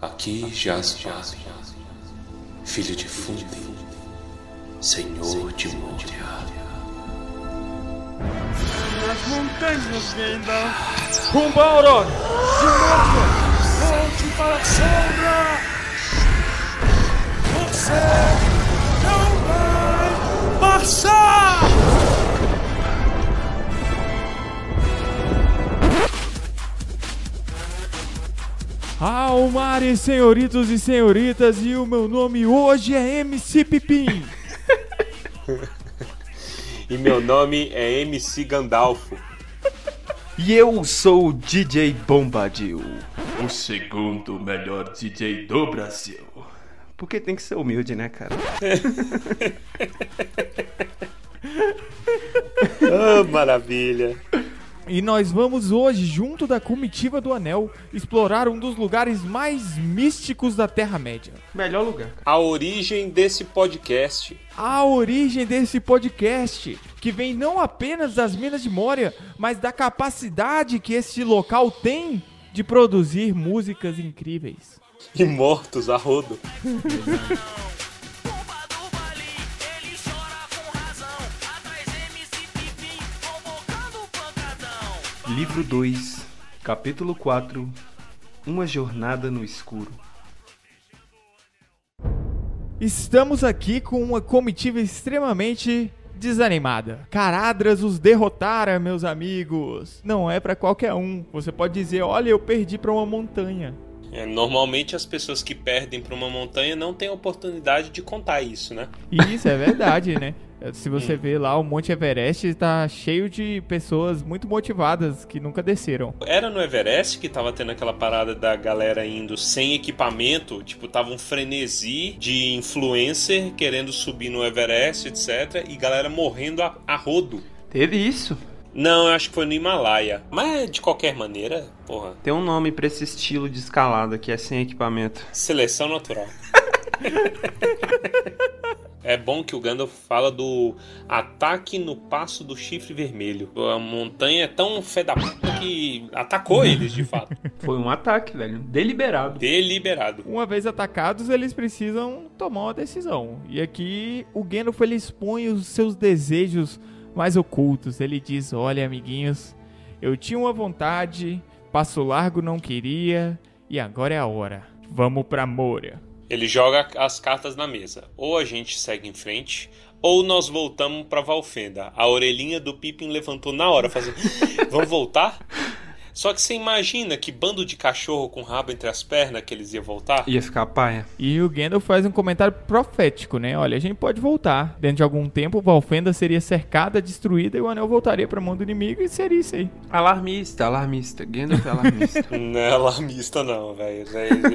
Aqui jaz Vale, filho de Fundem, senhor de Moria. Nas montanhas, Gandalf! Rumba, Aurora! De novo! Volte para a sombra! Você não vai passar! Almares, senhoritos e senhoritas, e o meu nome hoje é MC Pipim. E meu nome é MC Gandalfo. E eu sou o DJ Bombadil. O segundo melhor DJ do Brasil. Porque tem que ser humilde, né, cara? Ah, maravilha. E nós vamos hoje, junto da comitiva do Anel, explorar um dos lugares mais místicos da Terra-média. Melhor lugar. A origem desse podcast. A origem desse podcast, que vem não apenas das Minas de Moria, mas da capacidade que este local tem de produzir músicas incríveis. E mortos a rodo. Livro 2, capítulo 4 Uma jornada no escuro. Estamos aqui com uma comitiva extremamente desanimada. Caradras os derrotara, meus amigos. Não é pra qualquer um. Você pode dizer, olha, eu perdi pra uma montanha. É, normalmente as pessoas que perdem pra uma montanha não têm a oportunidade de contar isso, né? Isso é verdade, né? Se você vê lá, o Monte Everest tá cheio de pessoas muito motivadas que nunca desceram. Era no Everest que tava tendo aquela parada da galera indo sem equipamento, tipo, tava um frenesi de influencer querendo subir no Everest, etc. E galera morrendo a, a rodo. Teve isso? Não, eu acho que foi no Himalaia. Mas de qualquer maneira, porra, Tem um nome pra esse estilo de escalada que é sem equipamento. seleção natural. É bom que o Gandalf fala do ataque no passo do chifre vermelho. A montanha é tão fé da puta que atacou eles, de fato. Foi um ataque, velho. Deliberado. Deliberado. Uma vez atacados, eles precisam tomar uma decisão. E aqui o Gandalf ele expõe os seus desejos mais ocultos. Ele diz: Olha, amiguinhos, eu tinha uma vontade, passo largo não queria, e agora é a hora. Vamos pra Moria. Ele joga as cartas na mesa. Ou a gente segue em frente, ou nós voltamos pra Valfenda. A orelhinha do Pippin levantou na hora, fazendo: Vamos voltar? Só que você imagina que bando de cachorro com rabo entre as pernas que eles iam voltar? Ia ficar paia. E o Gandalf faz um comentário profético, né? Olha, a gente pode voltar. Dentro de algum tempo, Valfenda seria cercada, destruída e o anel voltaria pra mão do inimigo e seria isso aí. Alarmista, alarmista. Gandalf é alarmista. Não é alarmista, não, velho.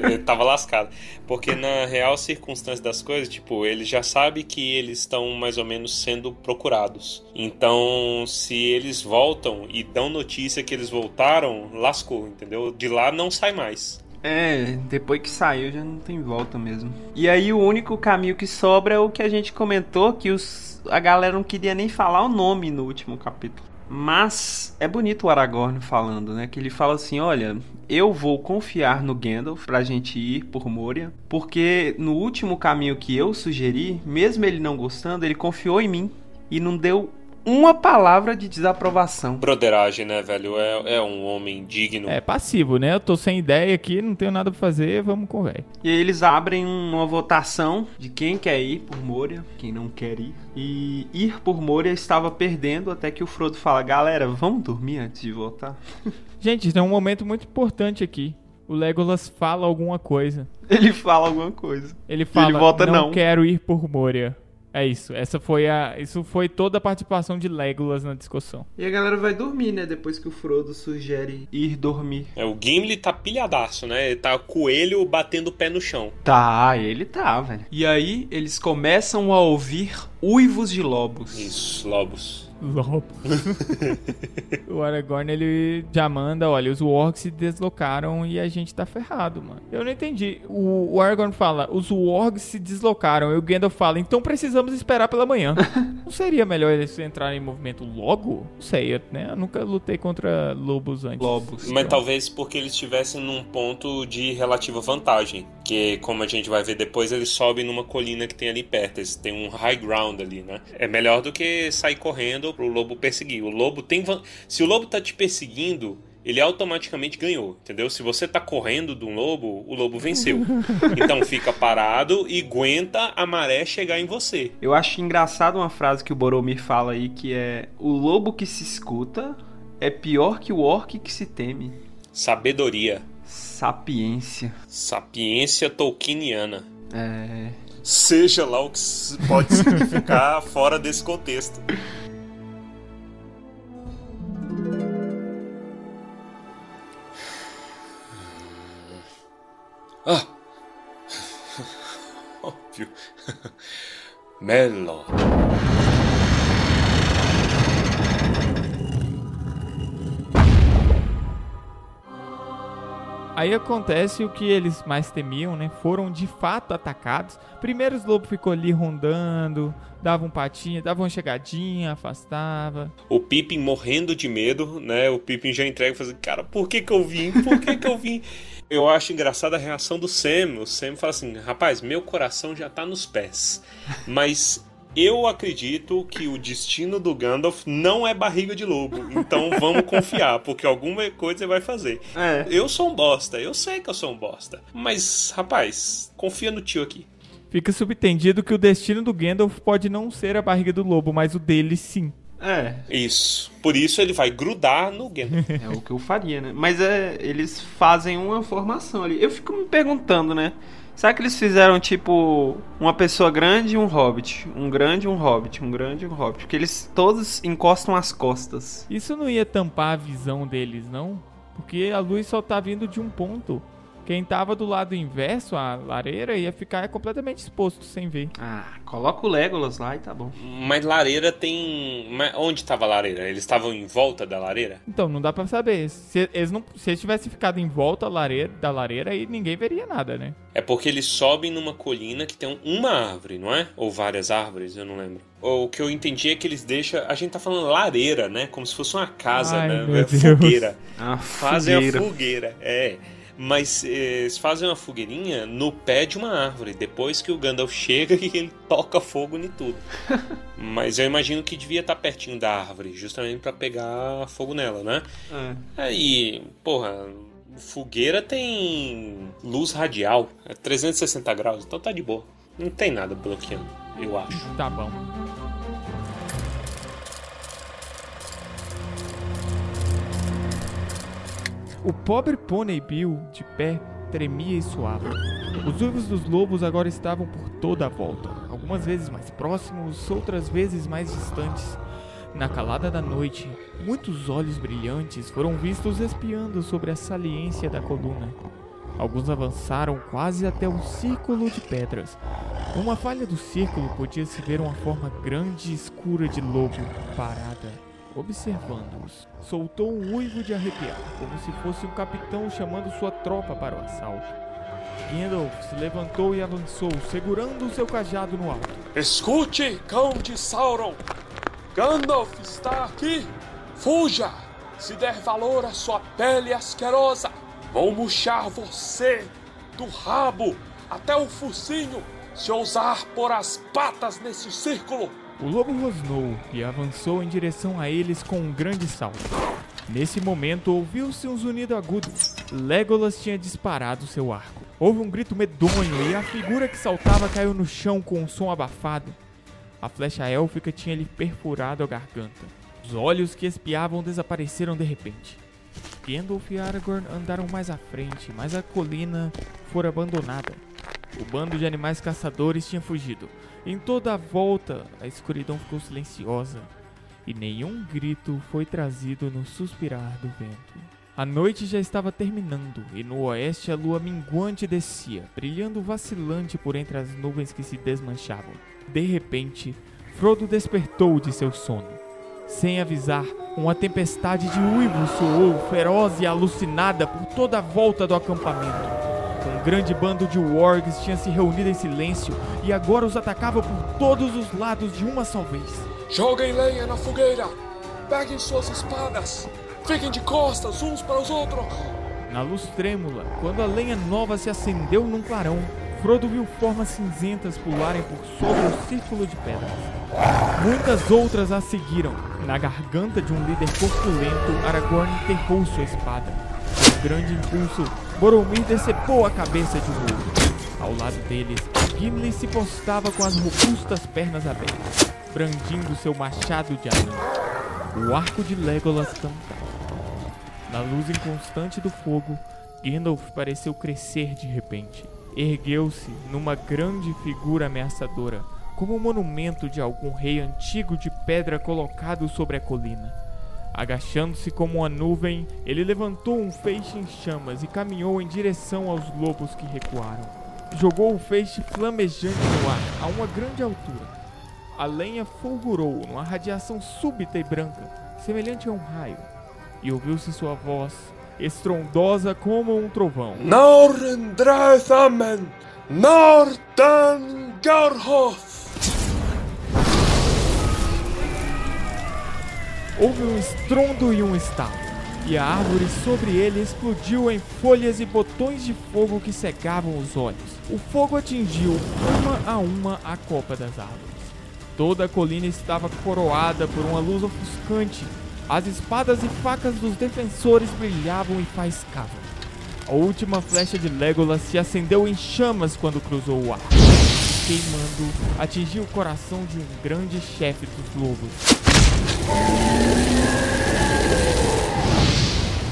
Ele tava lascado. Porque na real circunstância das coisas, tipo, ele já sabe que eles estão mais ou menos sendo procurados. Então, se eles voltam e dão notícia que eles voltaram, lascou, entendeu? De lá não sai mais. É, depois que saiu já não tem volta mesmo. E aí o único caminho que sobra é o que a gente comentou, que os, a galera não queria nem falar o nome no último capítulo. Mas é bonito o Aragorn falando, né? Que ele fala assim: olha, eu vou confiar no Gandalf pra gente ir por Moria, porque no último caminho que eu sugeri, mesmo ele não gostando, ele confiou em mim e não deu uma palavra de desaprovação. Broderagem, né, velho? É, é um homem digno. É passivo, né? Eu tô sem ideia aqui, não tenho nada pra fazer, vamos com o velho. E aí eles abrem uma votação de quem quer ir por Moria, quem não quer ir. E ir por Moria estava perdendo até que o Frodo fala: "Galera, vamos dormir antes de voltar". Gente, tem um momento muito importante aqui. O Legolas fala alguma coisa. Ele fala alguma coisa. Ele fala, Ele volta, não, não." quero ir por Moria. É isso. Essa foi a, isso foi toda a participação de Legolas na discussão. E a galera vai dormir, né, depois que o Frodo sugere ir dormir. É, o Gimli tá pilhadaço, né? Ele tá coelho batendo o pé no chão. Tá, ele tá, velho. E aí eles começam a ouvir Uivos de lobos. Isso, lobos. Lobo. o Aragorn, ele já manda, olha, os Wargs se deslocaram e a gente tá ferrado, mano. Eu não entendi. O, o Aragorn fala, os Wargs se deslocaram. E o Gandalf fala, então precisamos esperar pela manhã. não seria melhor eles entrarem em movimento logo? Não sei, eu, né? Eu nunca lutei contra lobos antes. Lobos. Mas talvez porque eles estivessem num ponto de relativa vantagem. Que, como a gente vai ver depois, eles sobem numa colina que tem ali perto. Eles têm um high ground ali, né? É melhor do que sair correndo pro lobo perseguir. O lobo tem. Se o lobo tá te perseguindo. Ele automaticamente ganhou, entendeu? Se você tá correndo de um lobo, o lobo venceu. Então fica parado e aguenta a maré chegar em você. Eu acho engraçado uma frase que o Boromir fala aí, que é... O lobo que se escuta é pior que o orc que se teme. Sabedoria. Sapiência. Sapiência tolkieniana. É... Seja lá o que pode significar fora desse contexto. Mello. Aí acontece o que eles mais temiam, né? Foram de fato atacados. Primeiro os lobos ficou ali rondando, davam um patinho, davam uma chegadinha, afastava. O Pippin morrendo de medo, né? O Pippin já entrega e fala assim, cara, por que que eu vim? Por que que eu vim? Eu acho engraçada a reação do Sam. O Sam fala assim, rapaz, meu coração já tá nos pés. Mas eu acredito que o destino do Gandalf não é barriga de lobo. Então vamos confiar, porque alguma coisa ele vai fazer. É. Eu sou um bosta, eu sei que eu sou um bosta. Mas, rapaz, confia no tio aqui. Fica subentendido que o destino do Gandalf pode não ser a barriga do lobo, mas o dele sim. É, Isso. Por isso ele vai grudar no Gandalf. é o que eu faria, né? Mas é, eles fazem uma formação ali. Eu fico me perguntando, né? Será que eles fizeram tipo uma pessoa grande e um hobbit? Um grande e um hobbit, um grande e um hobbit. Porque eles todos encostam as costas. Isso não ia tampar a visão deles, não? Porque a luz só tá vindo de um ponto. Quem tava do lado inverso, a lareira, ia ficar completamente exposto sem ver. Ah, coloca o Legolas lá e tá bom. Mas lareira tem. Mas onde estava a lareira? Eles estavam em volta da lareira? Então, não dá pra saber. Se eles, não, se eles tivessem ficado em volta da lareira, da lareira, aí ninguém veria nada, né? É porque eles sobem numa colina que tem uma árvore, não é? Ou várias árvores, eu não lembro. O que eu entendi é que eles deixam. A gente tá falando lareira, né? Como se fosse uma casa, Ai, né? meu É Deus. fogueira. Ah, Fazem fogueira. a fogueira, é. Mas eh, eles fazem uma fogueirinha no pé de uma árvore, depois que o Gandalf chega e ele toca fogo em tudo. Mas eu imagino que devia estar pertinho da árvore, justamente pra pegar fogo nela, né? É. Aí, porra, fogueira tem luz radial, é 360 graus, então tá de boa. Não tem nada bloqueando, eu acho. Tá bom. O pobre Pônei Bill, de pé, tremia e suava. Os uivos dos lobos agora estavam por toda a volta, algumas vezes mais próximos, outras vezes mais distantes. Na calada da noite, muitos olhos brilhantes foram vistos espiando sobre a saliência da coluna. Alguns avançaram quase até o círculo de pedras. Numa falha do círculo podia-se ver uma forma grande e escura de lobo parada, observando-os. Soltou um uivo de arrepiar, como se fosse um capitão chamando sua tropa para o assalto. Gandalf se levantou e avançou, segurando o seu cajado no alto. Escute, cão de Sauron! Gandalf está aqui! Fuja! Se der valor à sua pele asquerosa, vou murchar você do rabo até o focinho se ousar pôr as patas nesse círculo! O lobo rosnou e avançou em direção a eles com um grande salto. Nesse momento, ouviu-se um zunido agudo. Legolas tinha disparado seu arco. Houve um grito medonho e a figura que saltava caiu no chão com um som abafado. A flecha élfica tinha lhe perfurado a garganta. Os olhos que espiavam desapareceram de repente. Gandalf e Aragorn andaram mais à frente, mas a colina fora abandonada. O bando de animais caçadores tinha fugido. Em toda a volta, a escuridão ficou silenciosa e nenhum grito foi trazido no suspirar do vento. A noite já estava terminando e no oeste a lua minguante descia, brilhando vacilante por entre as nuvens que se desmanchavam. De repente, Frodo despertou de seu sono. Sem avisar, uma tempestade de uivos soou feroz e alucinada por toda a volta do acampamento. Grande bando de wargs tinha se reunido em silêncio e agora os atacava por todos os lados de uma só vez. Joguem lenha na fogueira. Peguem suas espadas. Fiquem de costas uns para os outros. Na luz trêmula, quando a lenha nova se acendeu num clarão, Frodo viu formas cinzentas pularem por sobre o círculo de pedras. Muitas outras a seguiram. Na garganta de um líder corpulento, Aragorn enterrou sua espada. Um grande impulso, Boromir decepou a cabeça de um. Ao lado deles, Gimli se postava com as robustas pernas abertas, brandindo seu machado de anil. O arco de Legolas cantava. Na luz inconstante do fogo, Gandalf pareceu crescer de repente. Ergueu-se numa grande figura ameaçadora, como um monumento de algum rei antigo de pedra colocado sobre a colina. Agachando-se como uma nuvem, ele levantou um feixe em chamas e caminhou em direção aos lobos que recuaram. Jogou o feixe flamejante no ar, a uma grande altura. A lenha fulgurou numa radiação súbita e branca, semelhante a um raio, e ouviu-se sua voz, estrondosa como um trovão. Norendrathamen. Nordan Houve um estrondo e um estalo, e a árvore sobre ele explodiu em folhas e botões de fogo que cegavam os olhos. O fogo atingiu uma a uma a copa das árvores. Toda a colina estava coroada por uma luz ofuscante. As espadas e facas dos defensores brilhavam e faiscavam. A última flecha de Legolas se acendeu em chamas quando cruzou o ar. Queimando, atingiu o coração de um grande chefe dos lobos.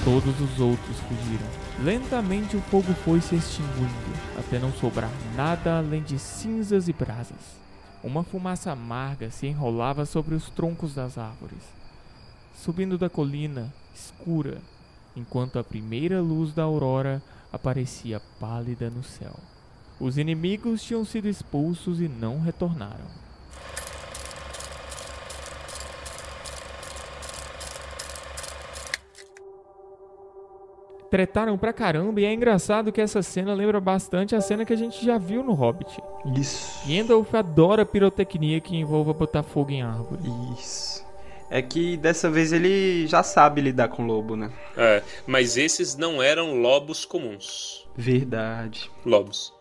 Todos os outros fugiram. Lentamente o fogo foi se extinguindo, até não sobrar nada além de cinzas e brasas. Uma fumaça amarga se enrolava sobre os troncos das árvores, subindo da colina, escura, enquanto a primeira luz da aurora aparecia pálida no céu. Os inimigos tinham sido expulsos e não retornaram. Tretaram pra caramba e é engraçado que essa cena lembra bastante a cena que a gente já viu no Hobbit. Isso. Gandalf adora pirotecnia que envolva botar fogo em árvore. Isso. É que dessa vez ele já sabe lidar com lobo, né? É, mas esses não eram lobos comuns. Verdade. Lobos.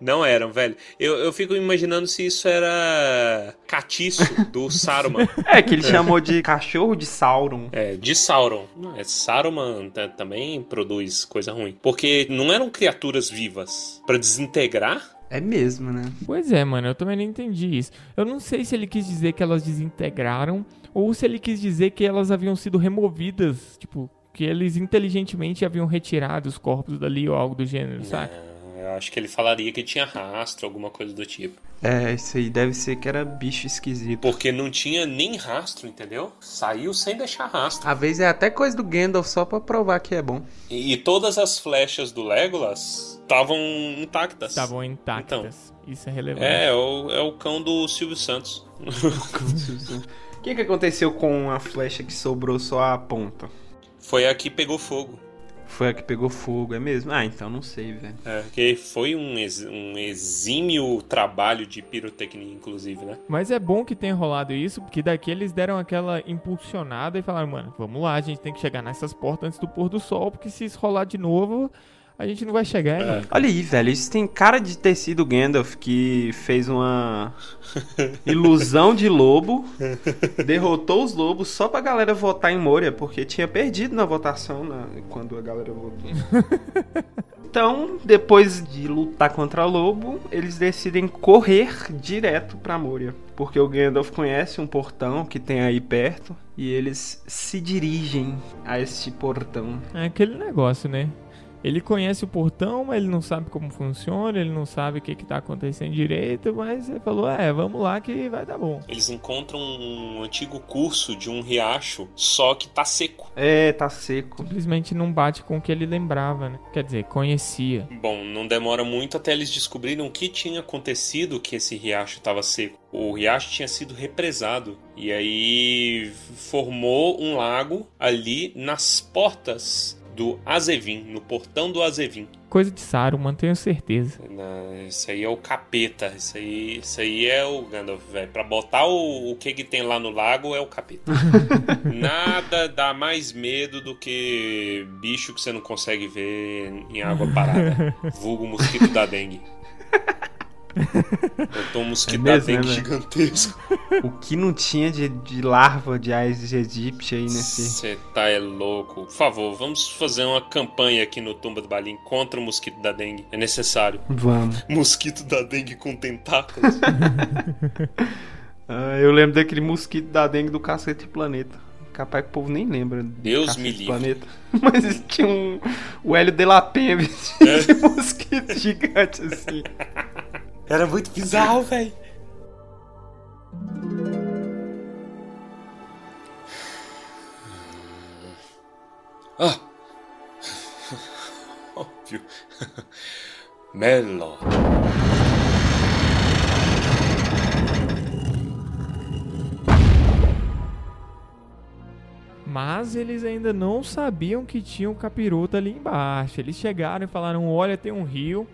Não eram, velho. Eu, eu fico imaginando se isso era catiço do Saruman. É que ele chamou de cachorro de Sauron. É, de Sauron. Não, é, Saruman ta- também produz coisa ruim. Porque não eram criaturas vivas. Pra desintegrar? É mesmo, né? Pois é, mano, eu também não entendi isso. Eu não sei se ele quis dizer que elas desintegraram ou se ele quis dizer que elas haviam sido removidas, tipo, que eles inteligentemente haviam retirado os corpos dali ou algo do gênero, saca? Ah, eu acho que ele falaria que tinha rastro, alguma coisa do tipo. É, isso aí deve ser que era bicho esquisito. Porque não tinha nem rastro, entendeu? Saiu sem deixar rastro. Às vezes é até coisa do Gandalf só pra provar que é bom. E, e todas as flechas do Legolas estavam intactas. Estavam intactas. Isso é relevante. É, é o, é o cão do Silvio Santos. O que, que aconteceu com a flecha que sobrou só a ponta? Foi a que pegou fogo. Foi a que pegou fogo, é mesmo? Ah, então não sei, velho. É, que foi um, ex- um exímio trabalho de pirotecnia, inclusive, né? Mas é bom que tenha rolado isso, porque daqui eles deram aquela impulsionada e falaram, mano, vamos lá, a gente tem que chegar nessas portas antes do pôr do sol, porque se isso rolar de novo, a gente não vai chegar. É. Olha aí, velho, isso tem cara de ter sido o Gandalf que fez uma ilusão de lobo, derrotou os lobos só pra galera votar em Moria, porque tinha perdido na votação na- quando a galera votou. Então, depois de lutar contra o lobo, eles decidem correr direto pra Moria, porque o Gandalf conhece um portão que tem aí perto e eles se dirigem a este portão. É aquele negócio, né? Ele conhece o portão, mas ele não sabe como funciona, ele não sabe o que, que tá acontecendo direito, mas ele falou, é, vamos lá que vai dar bom. Eles encontram um antigo curso de um riacho, só que tá seco. É, tá seco. Simplesmente não bate com o que ele lembrava, né? Quer dizer, conhecia. Bom, não demora muito até eles descobrirem o que tinha acontecido que esse riacho estava seco. O riacho tinha sido represado e aí formou um lago ali nas portas do Azevin, no portão do Azevin. Coisa de Saruman, tenho certeza. Na- Isso aí é o capeta. Isso aí, isso aí é o Gandalf, velho. Pra botar o, o que que tem lá no lago é o capeta. Nada dá mais medo do que bicho que você não consegue ver em água parada. Vulgo mosquito da dengue. Botou um mosquito É da mesmo, dengue né, gigantesco. O que não tinha de, de larva de Aedes aegypti aí nesse... Você tá é louco. Por favor, vamos fazer uma campanha aqui no Tumba do Balim contra o mosquito da dengue. É necessário. Vamos. Mosquito da dengue com tentáculos. Ah, eu lembro daquele mosquito da dengue do Cacete Planeta. Capaz que o povo nem lembra. Deus me livre. Planeta. Mas tinha um. O Hélio de la Penha É. de mosquito gigante assim. Era muito bizarro, velho. Ah. Óbvio. Mello. Mas eles ainda não sabiam que tinha um capiroto ali embaixo. Eles chegaram e falaram: Olha, tem um rio.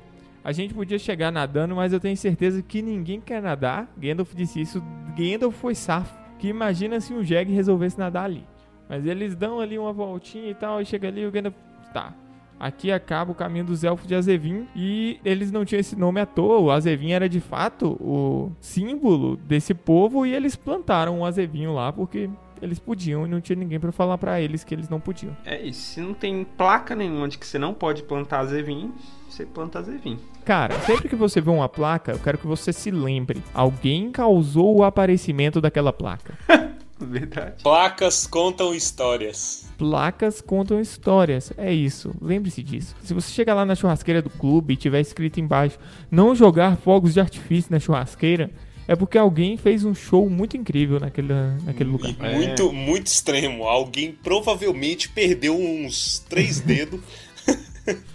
A gente podia chegar nadando, mas eu tenho certeza que ninguém quer nadar. Gandalf disse isso. Gandalf foi safo. Que imagina se um jegue resolvesse nadar ali. Mas eles dão ali uma voltinha e tal, e chega ali o Gandalf. Tá. Aqui acaba o caminho dos elfos de Azevin. E eles não tinham esse nome à toa. O Azevin era de fato o símbolo desse povo. E eles plantaram um Azevinho lá porque eles podiam e não tinha ninguém pra falar pra eles que eles não podiam. É isso. Se não tem placa nenhuma de que você não pode plantar azevim, você planta azevim. Cara, sempre que você vê uma placa, eu quero que você se lembre. Alguém causou o aparecimento daquela placa. Verdade. Placas contam histórias. Placas contam histórias. É isso. Lembre-se disso. Se você chegar lá na churrasqueira do clube e tiver escrito embaixo não jogar fogos de artifício na churrasqueira, é porque alguém fez um show muito incrível naquele, naquele lugar. E muito, muito extremo. Alguém provavelmente perdeu uns três dedos.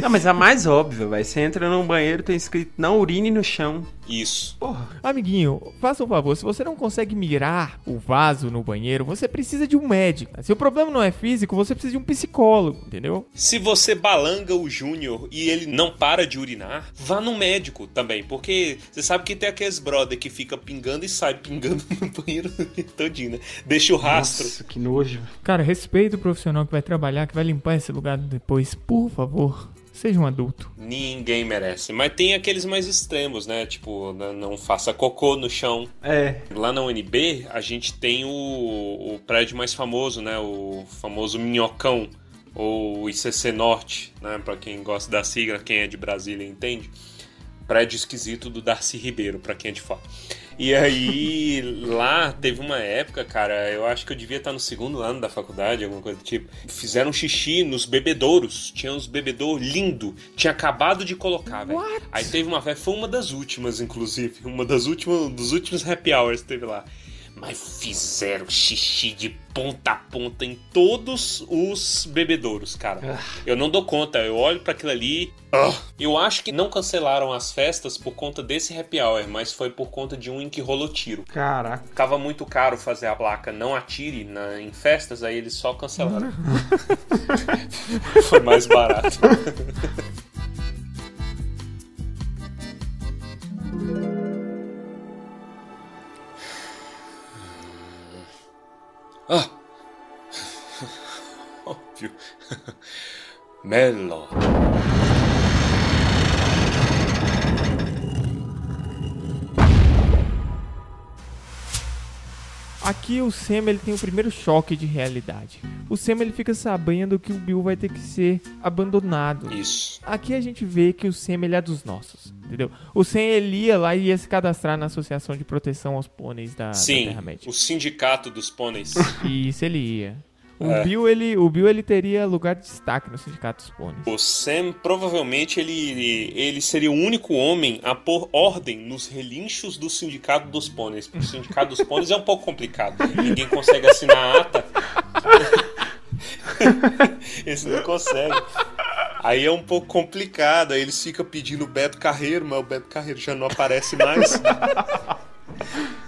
Não, mas a mais óbvia, vai. Você entra num banheiro, tem escrito não urine no chão. Isso. Porra. Amiguinho, faça um favor, se você não consegue mirar o vaso no banheiro, você precisa de um médico. Se o problema não é físico, você precisa de um psicólogo, entendeu? Se você balanga o Júnior e ele não para de urinar, vá no médico também. Porque você sabe que tem aqueles brother que fica pingando e sai pingando no banheiro todinho, né? Deixa o rastro. Nossa, que nojo. Cara, respeita o profissional que vai trabalhar, que vai limpar esse lugar depois. Por favor, seja um adulto. Ninguém merece. Mas tem aqueles mais extremos, né? Tipo, n- não faça cocô no chão. É. Lá na UNB, a gente tem o, o prédio mais famoso, né? O famoso Minhocão, ou ICC Norte, né? Pra quem gosta da sigla, quem é de Brasília entende. Prédio esquisito do Darcy Ribeiro, pra quem é de fora. E aí, lá teve uma época, cara, eu acho que eu devia estar no segundo ano da faculdade, alguma coisa do tipo. Fizeram xixi nos bebedouros. Tinha uns bebedouros lindo. Tinha acabado de colocar, velho. Aí teve uma foi uma das últimas, inclusive. Uma das últimas, dos últimos happy hours que teve lá. Mas fizeram xixi de ponta a ponta em todos os bebedouros, cara. Eu não dou conta, eu olho pra aquilo ali. ah. Eu acho que não cancelaram as festas por conta desse happy hour, mas foi por conta de um em que rolou tiro. Caraca. Ficava muito caro fazer a placa não atire na, em festas, aí eles só cancelaram. foi mais barato. Ah! Óbvio. Mello. Aqui o Sam ele tem o primeiro choque de realidade. O Sam ele fica sabendo que o Bill vai ter que ser abandonado. Isso. Aqui a gente vê que o Sam ele é dos nossos, entendeu? O Sam ele ia lá e ia se cadastrar na Associação de Proteção aos Pôneis da, da Sim, Terra-média. o sindicato dos pôneis. Isso ele ia. O, É. Bill, ele, o Bill ele teria lugar de destaque no Sindicato dos Pôneis. O Sam, provavelmente, ele, ele seria o único homem a pôr ordem nos relinchos do Sindicato dos Pôneis. Porque o Sindicato dos Pôneis é um pouco complicado. Ninguém consegue assinar a ata. Eles não conseguem. Aí é um pouco complicado. Aí eles ficam pedindo o Beto Carreiro, mas o Beto Carreiro já não aparece mais.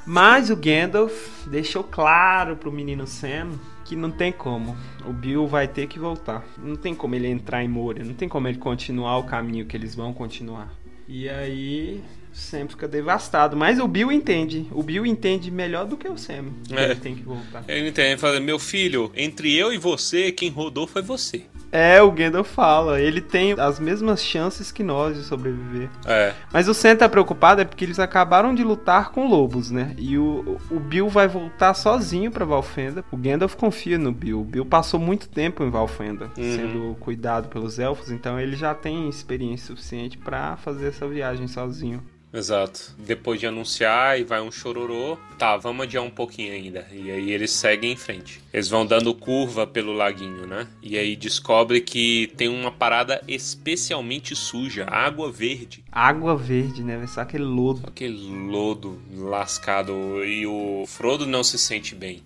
Mas o Gandalf deixou claro pro menino Sam que não tem como. O Bill vai ter que voltar. Não tem como ele entrar em Moria. Não tem como ele continuar o caminho que eles vão continuar. E aí, o Sam fica devastado. Mas o Bill entende. O Bill entende melhor do que o Sam. que É. Ele tem que voltar. Ele entende, ele fala, meu filho, entre eu e você, quem rodou foi você. É, o Gandalf fala. Ele tem as mesmas chances que nós de sobreviver. É. Mas o Sam tá preocupado é porque eles acabaram de lutar com lobos, né? E o, o Bill vai voltar sozinho pra Valfenda. O Gandalf confia no Bill. O Bill passou muito tempo em Valfenda, Uhum. sendo cuidado pelos elfos, então ele já tem experiência suficiente pra fazer essa viagem sozinho. Exato. Depois de anunciar e vai um chororô. Tá, vamos adiar um pouquinho ainda. E aí eles seguem em frente. Eles vão dando curva pelo laguinho, né? E aí descobre que tem uma parada especialmente suja, água verde. Água verde, né? Ser aquele lodo. Aquele lodo lascado. E o Frodo não se sente bem.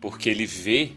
Porque ele vê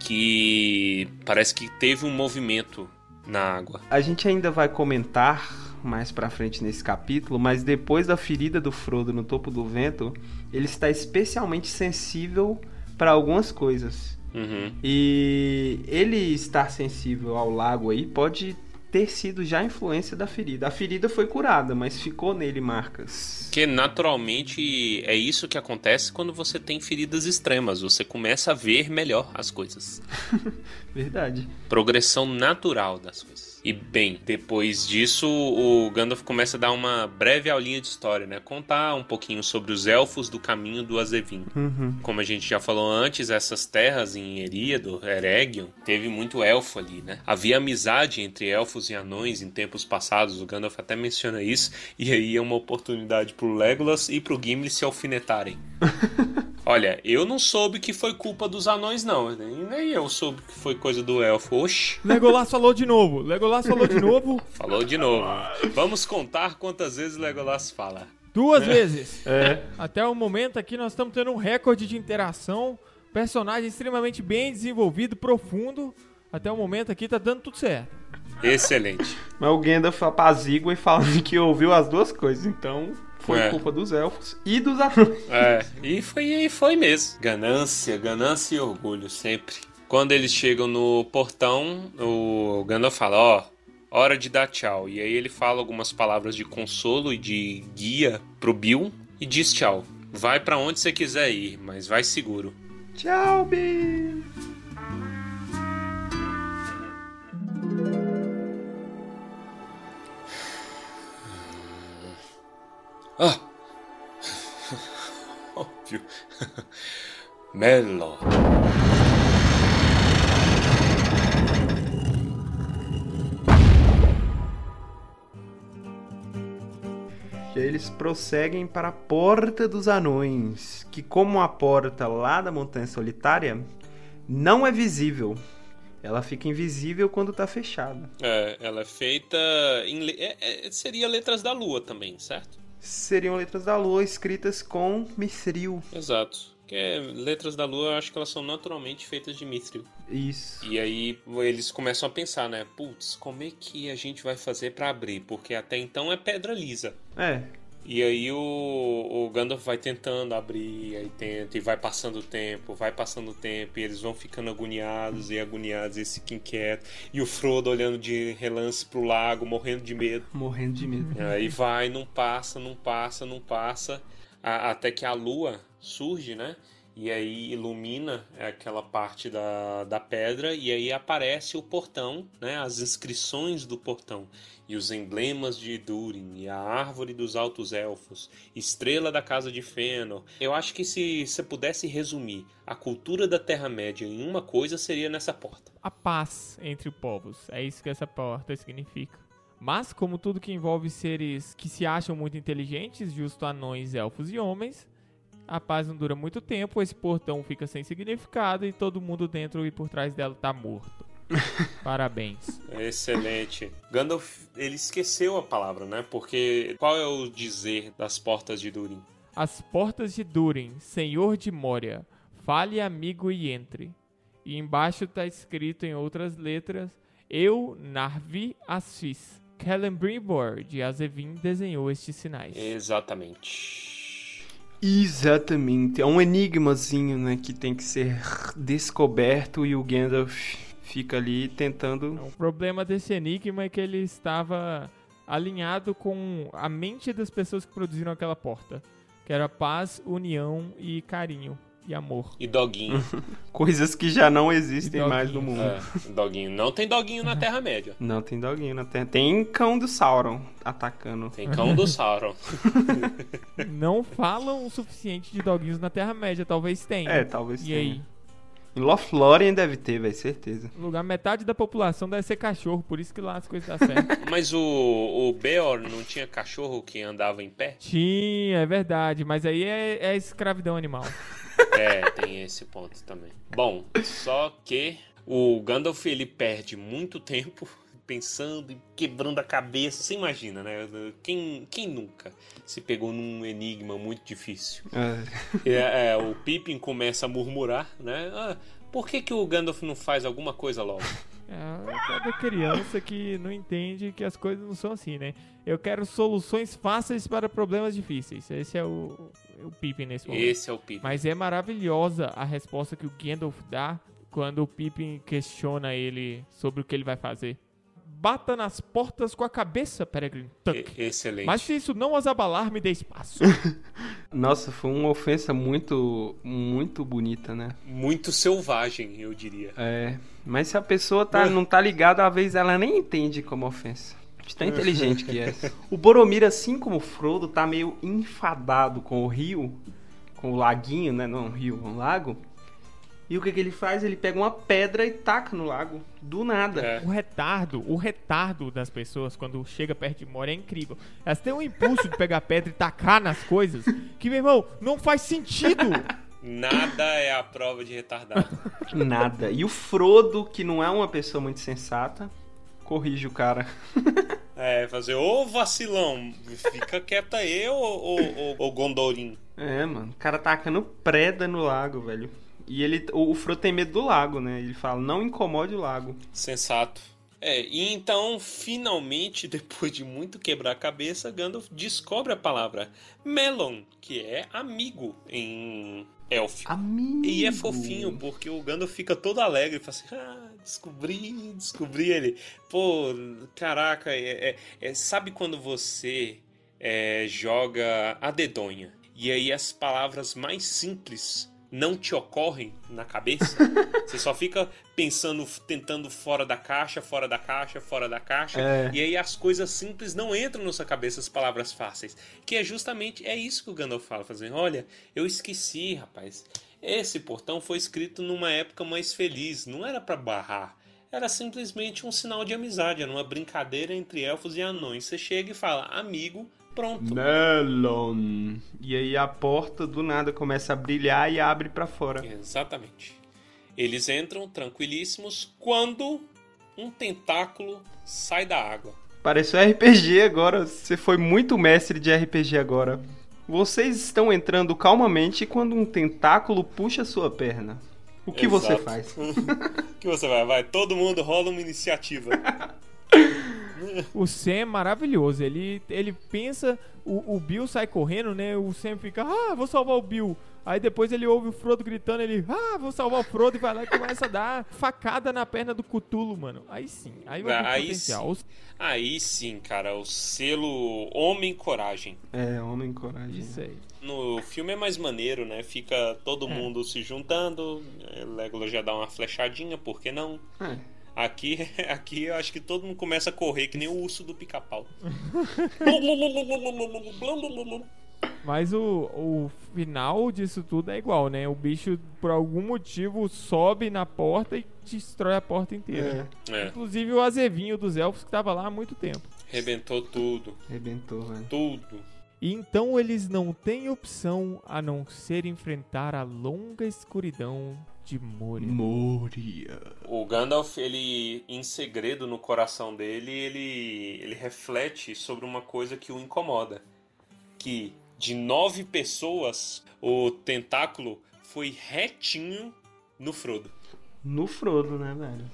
que parece que teve um movimento na água. A gente ainda vai comentar mais pra frente nesse capítulo, mas depois da ferida do Frodo no topo do vento, ele está especialmente sensível para algumas coisas. Uhum. E ele estar sensível ao lago aí pode ter sido já influência da ferida. A ferida foi curada, mas ficou nele marcas. Porque naturalmente é isso que acontece quando você tem feridas extremas. Você começa a ver melhor as coisas. Verdade. Progressão natural das coisas. E bem, depois disso, o Gandalf começa a dar uma breve aulinha de história, né? Contar um pouquinho sobre os elfos do caminho do Azevin. Uhum. Como a gente já falou antes, essas terras em Eríado, Eregion, teve muito elfo ali, né? Havia amizade entre elfos e anões em tempos passados, o Gandalf até menciona isso, e aí é uma oportunidade pro Legolas e pro Gimli se alfinetarem. Olha, eu não soube que foi culpa dos anões, não. Nem nem eu soube que foi coisa do elfo. Oxi, Legolas falou de novo. Legolas falou de novo falou de novo. Vamos contar quantas vezes Legolas fala. duas vezes. É. Até o momento aqui nós estamos tendo um recorde de interação. Personagem extremamente bem desenvolvido, profundo. Até o momento aqui tá dando tudo certo. Excelente. Mas o Gandalf apazigua e fala que ouviu as duas coisas, então foi É. culpa dos elfos e dos anões. É, e foi, e foi mesmo. Ganância, ganância e orgulho, sempre. Quando eles chegam no portão, o Gandalf fala, ó, hora de dar tchau. E aí ele fala algumas palavras de consolo e de guia pro Bill e diz tchau. Vai pra onde você quiser ir, mas vai seguro. Tchau, Bill. Ah! Óbvio. Melo. E aí eles prosseguem para a Porta dos Anões, que como a porta lá da Montanha Solitária, não é visível. Ela fica invisível quando tá fechada. É, ela é feita em. é- é- seria letras da lua também, certo? Seriam letras da lua escritas com mithril. Exato. Porque letras da lua, eu acho que elas são naturalmente feitas de mithril. Isso. E aí eles começam a pensar, né? Putz, como é que a gente vai fazer pra abrir? Porque até então é pedra lisa. É, E aí o, o Gandalf vai tentando abrir, aí tenta, e vai passando o tempo, vai passando o tempo, e eles vão ficando agoniados e agoniados, e eles ficam inquietos. E o Frodo olhando de relance pro lago, morrendo de medo. morrendo de medo. Aí vai, não passa, não passa, não passa, a- até que a lua surge, né? E aí ilumina aquela parte da, da pedra e aí aparece o portão, né? As inscrições do portão e os emblemas de Durin e a árvore dos altos elfos, estrela da casa de Fëanor. Eu acho que se você pudesse resumir a cultura da Terra-média em uma coisa seria nessa porta. A paz entre povos. É isso que essa porta significa. Mas, como tudo que envolve seres que se acham muito inteligentes, justo anões, elfos e homens, A paz não dura muito tempo, esse portão fica sem significado e todo mundo dentro e por trás dela tá morto. Parabéns. Excelente. Gandalf, ele esqueceu a palavra, né? Porque qual é o dizer das portas de Durin? As portas de Durin, Senhor de Moria, fale amigo e entre. E embaixo tá escrito em outras letras, eu, Narvi, as fiz. Celebrimbor, de Azevin, desenhou estes sinais. Exatamente. Exatamente. É um enigmazinho, né, que tem que ser descoberto e o Gandalf fica ali tentando. O problema desse enigma é que ele estava alinhado com a mente das pessoas que produziram aquela porta. Que era paz, união e carinho e amor. E doguinho. Coisas que já não existem E mais no mundo. é, doguinho. Não tem doguinho na Terra-média. Não tem doguinho na Terra. Tem cão do Sauron atacando. Tem cão do Sauron. Não falam o suficiente de doguinhos na Terra-média, talvez tenha. É, talvez E tenha. aí? Em Lothlórien deve ter, velho, certeza. No lugar, metade da população deve ser cachorro, por isso que lá as coisas dão certo. Mas o, o Beor não tinha cachorro que andava em pé? Tinha, é verdade, mas aí é, é escravidão animal. É, tem esse ponto também. Bom, só que o Gandalf ele perde muito tempo pensando e quebrando a cabeça. Você imagina, né? Quem, quem nunca se pegou num enigma muito difícil? É. É, é, o Pippin começa a murmurar, né? Ah, por que, que o Gandalf não faz alguma coisa logo? É cada criança que não entende que as coisas não são assim, né? Eu quero soluções fáceis para problemas difíceis. Esse é o, o Pippin nesse momento. Esse é o Pippin. Mas é maravilhosa a resposta que o Gandalf dá quando o Pippin questiona ele sobre o que ele vai fazer. Bata nas portas com a cabeça, Peregrine Tuck. E- Excelente. Mas se isso não as abalar, me dê espaço. Nossa, foi uma ofensa muito, muito bonita, né? Muito selvagem, eu diria. É. Mas se a pessoa tá, não tá ligada, às vezes ela nem entende como ofensa. De tão inteligente que é. O Boromir, assim como o Frodo, tá meio enfadado com o rio, com o laguinho, né? Não um rio, um lago. E o que, que ele faz? Ele pega uma pedra e taca no lago. Do nada. É. o retardo, o retardo das pessoas quando chega perto de Moria é incrível. Elas têm um impulso de pegar pedra e tacar nas coisas que, meu irmão, não faz sentido. Nada é a prova de retardado. Nada. E o Frodo, que não é uma pessoa muito sensata, corrige o cara. É, fazer, ô vacilão, fica quieta aí, ô, ô, ô, ô Gondolin. É, mano. O cara tacando preda no lago, velho. E ele, o, o Frodo tem medo do lago, né? Ele fala, não incomode o lago. Sensato. É, e então, finalmente, depois de muito quebrar a cabeça, Gandalf descobre a palavra Melon, que é amigo em élfico. Amigo. E é fofinho, porque o Gandalf fica todo alegre, fala assim, ah, descobri, descobri ele. Pô, caraca, é, é- é- sabe quando você é, joga a dedonha e aí as palavras mais simples não te ocorrem na cabeça? você só fica pensando, tentando fora da caixa, fora da caixa, fora da caixa, É. e aí as coisas simples não entram na sua cabeça, as palavras fáceis. Que é justamente, é isso que o Gandalf fala, fazendo, olha, eu esqueci, rapaz. Esse portão foi escrito numa época mais feliz, não era pra barrar. Era simplesmente um sinal de amizade, era uma brincadeira entre elfos e anões. Você chega e fala, amigo, pronto. Melon. E aí a porta do nada começa a brilhar e abre pra fora. Exatamente. Eles entram tranquilíssimos quando um tentáculo sai da água. Pareceu RPG agora. Você foi muito mestre de RPG agora. Vocês estão entrando calmamente quando um tentáculo puxa sua perna. O que você Exato. faz? O que você vai? Vai, todo mundo rola uma iniciativa. O Sam é maravilhoso. Ele, ele pensa, o, o Bill sai correndo, né? O Sam fica, ah, vou salvar o Bill. Aí depois ele ouve o Frodo gritando, ele, ah, vou salvar o Frodo e vai lá e começa a dar facada na perna do Cutulo, mano. Aí sim, aí vai ter Aí potencial. sim. Aí sim, cara, o selo Homem Coragem. É, homem coragem. Isso aí. No filme é mais maneiro, né? Fica todo É. mundo se juntando. é, Legolas já dá uma flechadinha, por que não? É. Aqui, aqui eu acho que todo mundo começa a correr que nem o urso do pica-pau. Mas o, o final disso tudo é igual, né? O bicho, por algum motivo, sobe na porta e destrói a porta inteira. É, É, Inclusive o azevinho dos elfos que tava lá há muito tempo. rebentou tudo, arrebentou, velho. tudo. E então eles não têm opção a não ser enfrentar a longa escuridão de Moria. Moria. O Gandalf, ele, em segredo no coração dele, ele, ele reflete sobre uma coisa que o incomoda. Que de nove pessoas, o tentáculo foi retinho no Frodo. No Frodo, né, velho?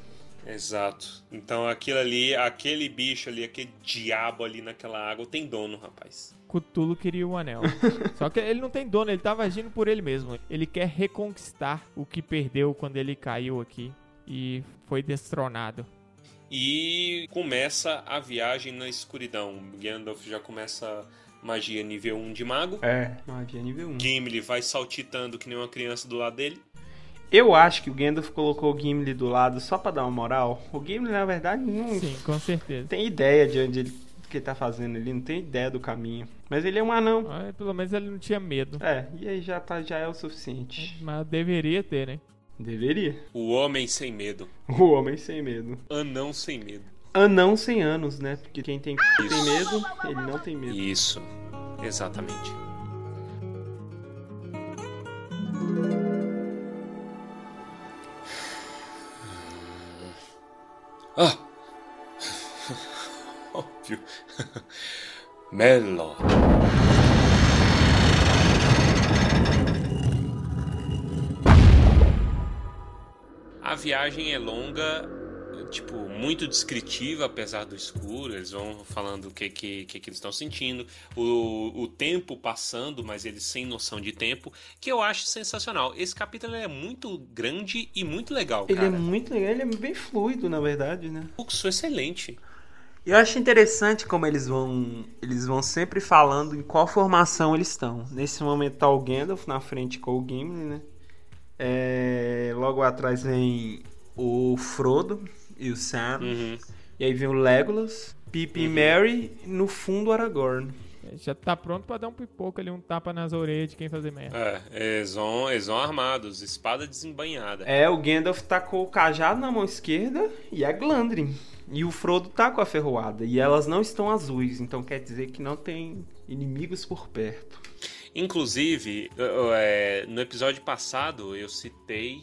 Exato. Então aquilo ali, aquele bicho ali, aquele diabo ali naquela água tem dono, rapaz. Cthulhu queria o anel. Só que ele não tem dono, ele tava agindo por ele mesmo. Ele quer reconquistar o que perdeu quando ele caiu aqui e foi destronado. E começa a viagem na escuridão. Gandalf já começa magia nível 1 de mago. É. Magia nível 1. Gimli vai saltitando que nem uma criança do lado dele. Eu acho que o Gandalf colocou o Gimli do lado só pra dar uma moral. O Gimli, na verdade, não Sim, com certeza. tem ideia de onde ele que ele tá fazendo ali, não tem ideia do caminho. Mas ele é um anão. Ah, Pelo menos ele não tinha medo. É, e aí já, tá, já é o suficiente. Mas deveria ter, né? Deveria. O homem sem medo. O homem sem medo. Anão sem medo. Anão sem anos, né? Porque quem tem, tem medo, ele não tem medo. Isso. Exatamente. Ah! Óbvio. Mello. A viagem é longa, tipo, muito descritiva, apesar do escuro. Eles vão falando o que, que, que, que eles estão sentindo, o, o tempo passando, mas eles sem noção de tempo, que eu acho sensacional. Esse capítulo é muito grande e muito legal, Ele cara. é muito legal, ele é bem fluido, na verdade, né? fluxo excelente. Eu acho interessante como eles vão eles vão sempre falando em qual formação eles estão. Nesse momento tá o Gandalf na frente com o Gimli, né? É, logo atrás vem o Frodo e o Sam. Uhum. E aí vem o Legolas, Pippin e Merry e no fundo o Aragorn. Já tá pronto pra dar um pipoco ali, um tapa nas orelhas de quem fazer merda. É, eles vão, eles vão armados, espada desembanhada. É, o Gandalf tá com o cajado na mão esquerda e a Glandrin. E o Frodo tá com a ferroada. E elas não estão azuis, então quer dizer que não tem inimigos por perto. Inclusive, é, no episódio passado eu citei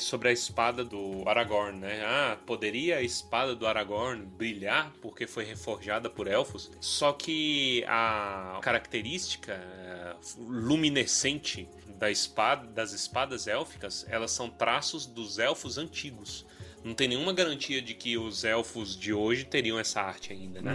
sobre a espada do Aragorn, né? Ah, poderia a espada do Aragorn brilhar porque foi reforjada por elfos? Só que a característica é, luminescente da espada, das espadas élficas, elas são traços dos elfos antigos. Não tem nenhuma garantia de que os elfos de hoje teriam essa arte ainda, né?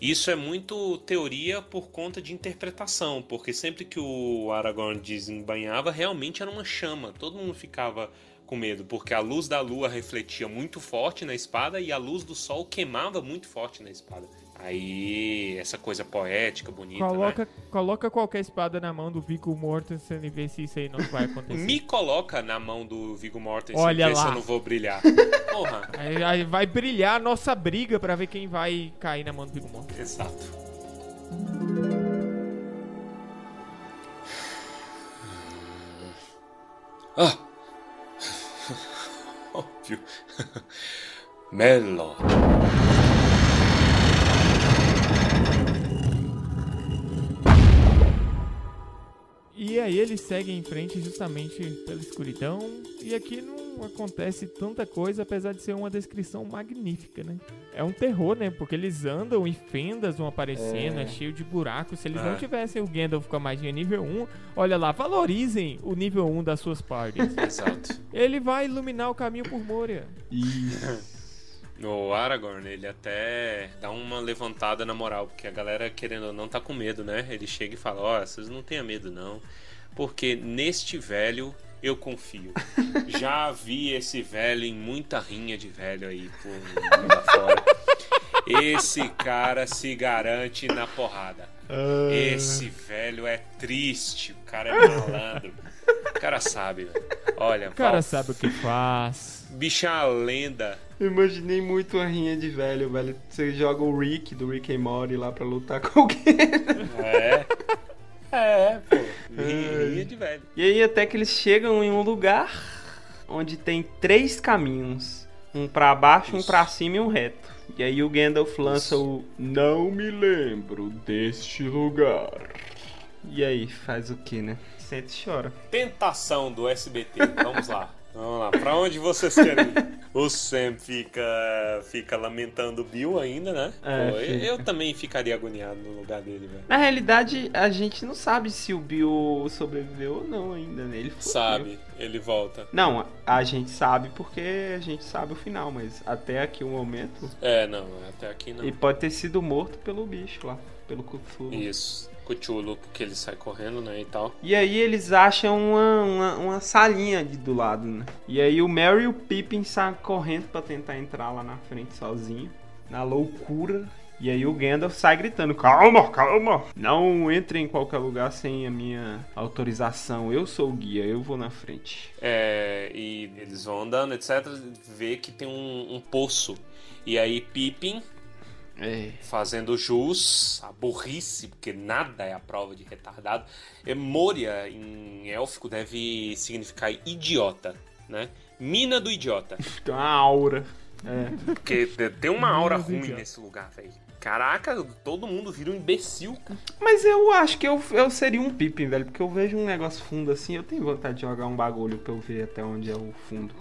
Isso é muito teoria por conta de interpretação, porque sempre que o Aragorn desembanhava, realmente era uma chama. Todo mundo ficava com medo, porque a luz da lua refletia muito forte na espada e a luz do sol queimava muito forte na espada. Aí, essa coisa poética, bonita, Coloca, né? coloca qualquer espada na mão do Viggo Mortensen e vê se isso aí não vai acontecer. Me coloca na mão do Viggo Mortensen Olha ver se lá. eu não vou brilhar. Porra, Aí, aí vai brilhar a nossa briga pra ver quem vai cair na mão do Viggo Mortensen. exato. Ah! Óbvio. Mello. Aí eles seguem em frente justamente pela escuridão. E aqui não acontece tanta coisa, apesar de ser uma descrição magnífica, né? É um terror, né? Porque eles andam e fendas vão aparecendo, é, cheio de buracos. Se eles É. não tivessem o Gandalf com a magia nível 1, olha lá, valorizem o nível 1 das suas parties. Exato. Ele vai iluminar o caminho por Moria. O Aragorn, ele até dá uma levantada na moral, porque a galera, querendo ou não, tá com medo, né? Ele chega e fala: Ó, vocês não tenham medo, não, porque neste velho eu confio. Já vi esse velho em muita rinha de velho aí por mundo afora. Esse cara se garante na porrada. Esse velho é triste, o cara é malandro. O cara sabe, velho. Olha, O cara Val- sabe o que faz. bicha é lenda. Eu imaginei muito a rinha de velho, velho. Você joga o Rick do Rick and Morty lá pra lutar com alguém. É. É, pô. Rinha de velho. E aí até que eles chegam em um lugar onde tem três caminhos. Um pra baixo, um pra cima e um reto. E aí o Gandalf lança o Não me lembro deste lugar. E aí, faz o que, né? Sente e chora. Tentação do SBT. Vamos lá. Vamos lá. Pra onde vocês querem? O Sam fica, fica lamentando o Bill ainda, né? É, Pô, eu, também ficaria agoniado no lugar dele, velho. Na realidade, a gente não sabe se o Bill sobreviveu ou não ainda, né? Ele fudeu. Sabe, ele volta. Não, a gente sabe porque a gente sabe o final, mas até aqui o momento, É, não, até aqui não. ele pode ter sido morto pelo bicho lá, pelo Cthulhu. Isso. Cuchulo, que ele sai correndo, né, e tal. E aí eles acham uma, uma, uma salinha ali do lado, né? E aí o Merry e o Pippin saem correndo pra tentar entrar lá na frente sozinho, na loucura. E aí o Gandalf sai gritando, calma, calma, não entre em qualquer lugar sem a minha autorização, eu sou o guia, eu vou na frente. É, e eles vão andando, etc. Vê que tem um, um poço. E aí Pippin, É. fazendo jus, a burrice, porque nada é a prova de retardado. É, Moria, em élfico, deve significar idiota, né? Mina do idiota. Tem uma aura. É. Porque tem uma aura Mina ruim nesse lugar, velho. Caraca, todo mundo vira um imbecil, cara. Mas eu acho que eu, eu seria um Pippin, velho, porque eu vejo um negócio fundo assim, eu tenho vontade de jogar um bagulho pra eu ver até onde é o fundo.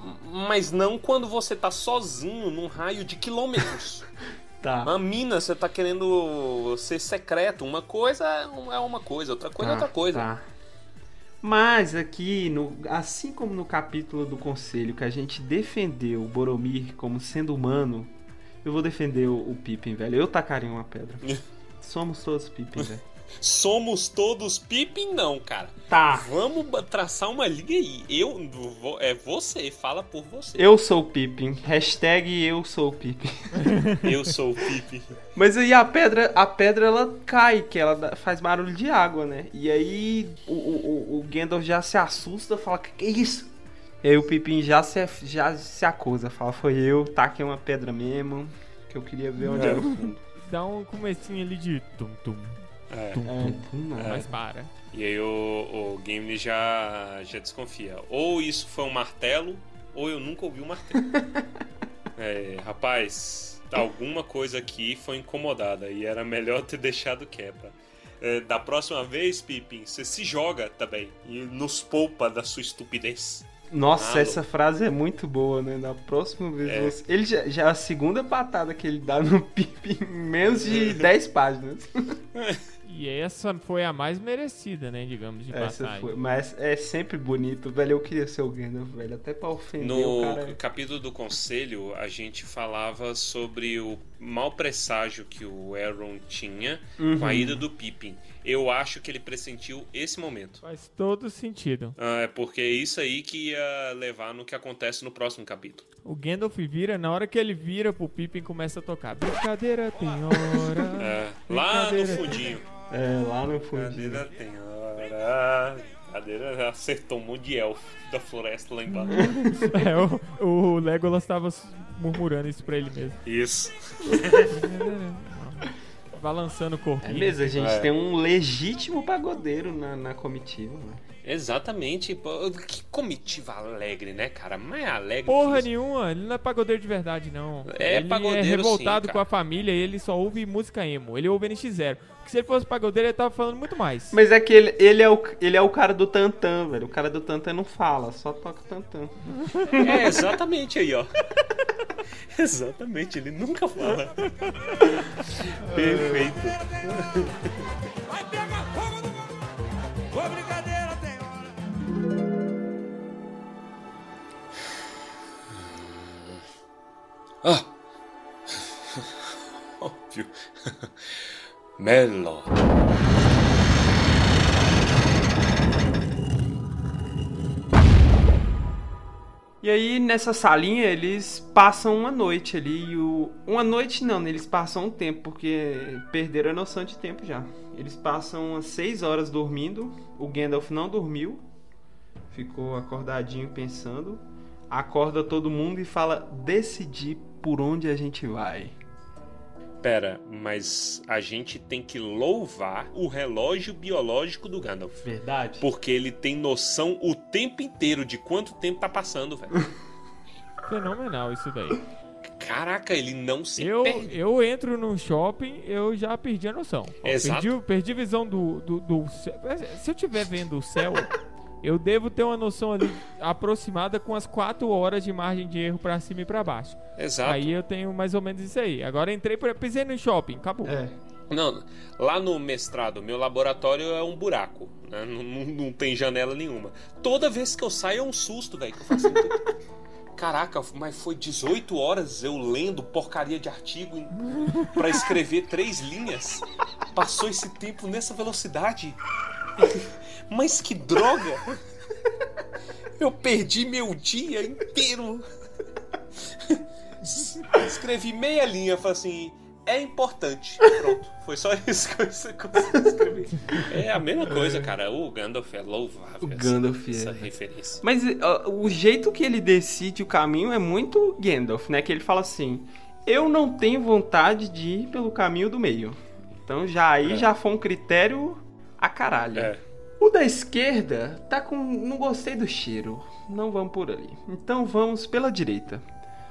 Mas não quando você tá sozinho num raio de quilômetros. Tá. Uma mina, você tá querendo ser secreto. Uma coisa é é uma coisa, outra coisa é outra coisa. Tá. Mas aqui, no, assim como no capítulo do conselho que a gente defendeu o Boromir como sendo humano, eu vou defender o, o Pippin, velho. Eu tacaria uma pedra. Somos todos Pippin, velho. Somos todos Pippin, não, cara. Tá. Vamos traçar uma linha aí. Eu, é você, fala por você. Eu sou o Pippin. Hashtag eu sou o Pippin. Eu sou o Pippin. Mas aí a pedra, a pedra ela cai, que ela faz barulho de água, né? E aí o, o, o- Gandalf já se assusta, fala, que que é isso? E aí o Pippin já se, já se acusa, fala, foi eu, taquei uma pedra mesmo, que eu queria ver onde era o fundo. Dá um comecinho ali de tum tum, É. tum É, tum, tum, não. mas para. E aí o, o Gimli já, já desconfia. Ou isso foi um martelo, ou eu nunca ouvi um martelo. é, rapaz, alguma coisa aqui foi incomodada e era melhor ter deixado quieta. É, da próxima vez, Pippin, você se joga também e nos poupa da sua estupidez. Nossa, essa frase é muito boa, né? Da próxima vez É. você... Ele já, já é a segunda patada que ele dá no Pippin em menos de 10 páginas. E essa foi a mais merecida, né, digamos, de Essa passagem. foi. Mas é sempre bonito, velho. Eu queria ser o Gandalf, velho. Até pra ofender o No cara. capítulo do conselho, a gente falava sobre o mau presságio que o Aaron tinha com a Uhum. ida do Pippin. Eu acho que ele pressentiu esse momento. Faz todo sentido. Ah, é porque é isso aí que ia levar no que acontece no próximo capítulo. O Gandalf vira, na hora que ele vira pro Pippin começa a tocar. Brincadeira tem hora. É, lá no Brincadeira. fundinho. É, lá no fundo. Cadeira tem hora. Acertou um monte de elfo da floresta lá embaixo. É, o, o Legolas tava murmurando isso pra ele mesmo. Isso. Balançando o É corpinho. mesmo, a gente É. tem um legítimo pagodeiro na, na comitiva, né? Exatamente. Que comitiva alegre, né, cara? Mais alegre Porra nenhuma, ele não é pagodeiro de verdade, não. É ele pagodeiro é revoltado sim, com a família e ele só ouve música emo. Ele ouve NX0. Porque se ele fosse pagodeiro, ele tava falando muito mais. Mas é que ele, ele, é o, ele é o cara do Tantan, velho. O cara do Tantan não fala, só toca Tantan. É, exatamente aí, ó. exatamente, ele nunca fala. Perfeito. Vai pegar fogo mundo. Ô, brincadeira tem hora. Ah! Óbvio. Mello. E aí, nessa salinha, eles passam uma noite ali. O... Uma noite não? Eles passam um tempo, porque perderam a noção de tempo já. Eles passam umas 6 horas dormindo. O Gandalf não dormiu. Ficou acordadinho pensando. Acorda todo mundo e fala: decidir por onde a gente vai. Pera, mas a gente tem que louvar o relógio biológico do Gandalf. Verdade? Porque ele tem noção o tempo inteiro de quanto tempo tá passando, velho. fenomenal isso daí. Caraca, ele não se Eu, perde. eu entro num shopping, eu já perdi a noção. Exato. Perdi, perdi a visão do, do, do céu. Se eu estiver vendo o céu, eu devo ter uma noção ali aproximada com as 4 horas de margem de erro pra cima e pra baixo. Exato. Aí eu tenho mais ou menos isso aí. Agora entrei, pra- pisei no shopping, acabou. É. Não, lá no mestrado, meu laboratório é um buraco, né? Não, não- não tem janela nenhuma. Toda vez que eu saio é um susto, velho. Que eu faço assim, Caraca, mas foi 18 horas eu lendo porcaria de artigo pra escrever três linhas. Passou esse tempo nessa velocidade. Mas que droga! Eu perdi meu dia inteiro. Escrevi meia linha, falei assim. É importante. Pronto. Foi só isso que eu escrever. É a mesma coisa, cara. O Gandalf é louvável. O essa- Gandalf é, Essa referência. Mas ó, o jeito que ele decide o caminho é muito Gandalf, né? Que ele fala assim: Eu não tenho vontade de ir pelo caminho do meio. Então já aí É. já foi um critério a caralho. É. O da esquerda tá com. Não gostei do cheiro. Não vamos por ali. Então vamos pela direita.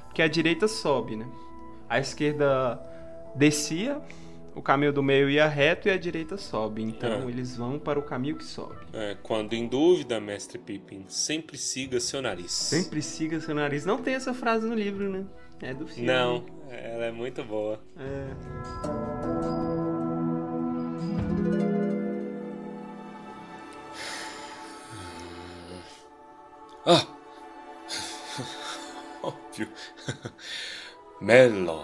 Porque a direita sobe, né? A esquerda descia, o caminho do meio ia reto e a direita sobe. Então É. eles vão para o caminho que sobe. É, quando em dúvida, mestre Pippin, sempre siga seu nariz. Sempre siga seu nariz. Não tem essa frase no livro, né? É do filme. Não, ela é muito boa. É. Ah! Óbvio. Melon.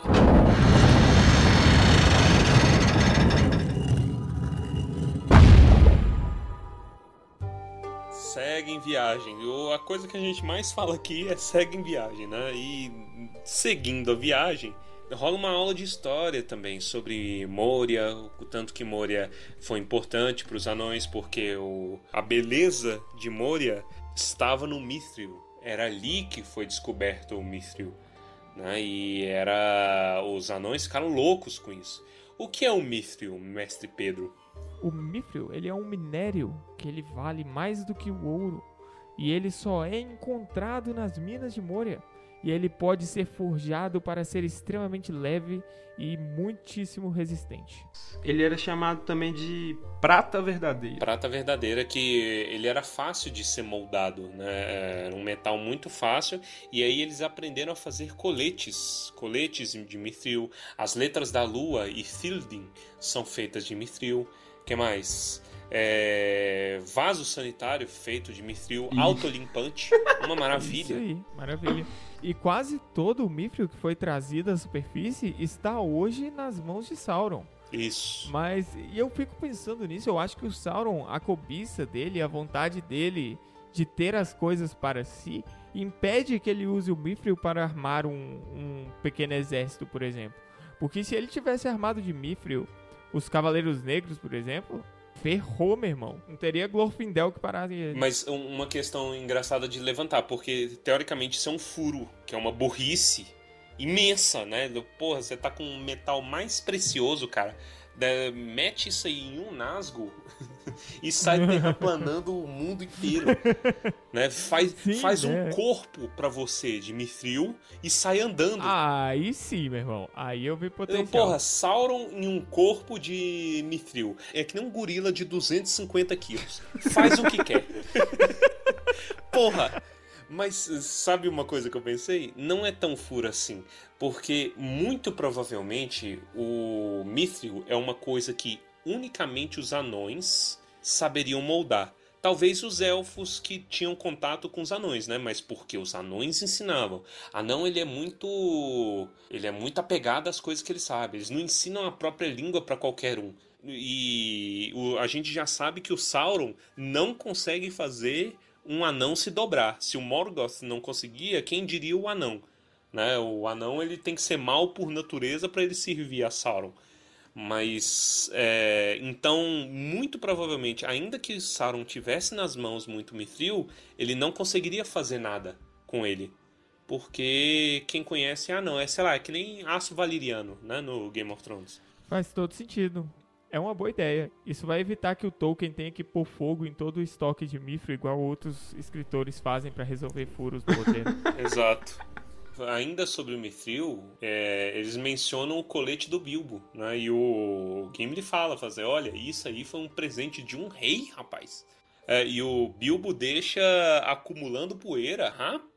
Segue em viagem. O- A coisa que a gente mais fala aqui é segue em viagem, né? E seguindo a viagem, rola uma aula de história também sobre Moria, o tanto que Moria foi importante para os anões, porque o, a beleza de Moria estava no Mithril. Era ali que foi descoberto o Mithril. Né? E era. Os anões ficaram loucos com isso. O que é o Mithril, mestre Pedro? O mithril, ele é um minério que ele vale mais do que o ouro. E ele só é encontrado nas minas de Moria. E ele pode ser forjado para ser extremamente leve e muitíssimo resistente. Ele era chamado também de prata verdadeira. Prata verdadeira que ele era fácil de ser moldado, né? Era um metal muito fácil e aí eles aprenderam a fazer coletes, coletes de mithril. As letras da lua e Thildin são feitas de mithril. Que mais? É, Vaso sanitário feito de mithril, autolimpante, uma Isso maravilha. aí, maravilha. E quase todo o mithril que foi trazido à superfície está hoje nas mãos de Sauron. Isso. Mas e eu fico pensando nisso, eu acho que o Sauron, a cobiça dele, a vontade dele de ter as coisas para si, impede que ele use o Mithril para armar um, um pequeno exército, por exemplo. Porque se ele tivesse armado de Mithril, os Cavaleiros Negros, por exemplo, ferrou, meu irmão. Não teria Glorfindel que parasse. Mas um- uma questão engraçada de levantar, porque teoricamente isso é um furo, que é uma burrice imensa, né? Porra, você tá com um metal mais precioso, cara. Da- mete isso aí em um nasgo e sai terraplanando o mundo inteiro. Né? Faz, Sim, faz um né? corpo pra você de mithril e sai andando. Aí sim, meu irmão. Aí eu vi Eu, potencial. Porra, Sauron em um corpo de mithril. É que nem um gorila de 250 quilos. Faz o que quer. Porra! Mas sabe uma coisa que eu pensei? Não é tão furo assim. Porque muito provavelmente o mithril é uma coisa que unicamente os anões saberiam moldar. Talvez os elfos que tinham contato com os anões, né? Mas porque os anões ensinavam. Anão, ele é muito... Ele é muito apegado às coisas que ele sabe. Eles não ensinam a própria língua para qualquer um. E a gente já sabe que o Sauron não consegue fazer um anão se dobrar. Se o Morgoth não conseguia, quem diria o anão? Né? O anão ele tem que ser mal por natureza para ele servir a Sauron. Mas é, então, muito provavelmente, ainda que Sauron tivesse nas mãos muito Mithril, ele não conseguiria fazer nada com ele. Porque quem conhece, ah não, é sei lá, é que nem aço valeriano, né, no Game of Thrones. Faz todo sentido. É uma boa ideia. Isso vai evitar que o Tolkien tenha que pôr fogo em todo o estoque de Mithril, igual outros escritores fazem pra resolver furos do roteiro. Exato. ainda sobre o Mithril, é, eles mencionam o colete do Bilbo, né? E o Gimli fala, fazer, olha, isso aí foi um presente de um rei, rapaz. É, e o Bilbo deixa acumulando poeira, rapaz.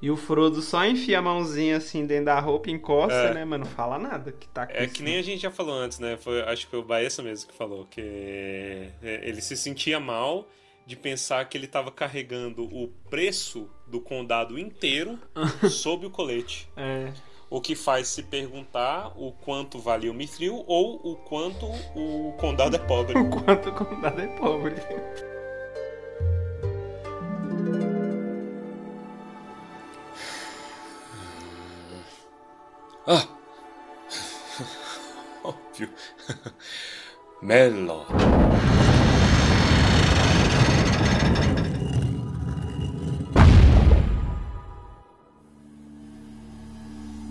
E o Frodo só enfia a mãozinha assim dentro da roupa, encosta, É. né? Mas não fala nada que tá com É isso, que nem a gente já falou antes, né? Foi, acho que foi o Baessa mesmo que falou que é, ele se sentia mal de pensar que ele estava carregando o preço do condado inteiro sob o colete. É. O que faz se perguntar o quanto valia o Mithril ou o quanto o condado é pobre. O quanto o condado é pobre. Ah! Óbvio. Melo.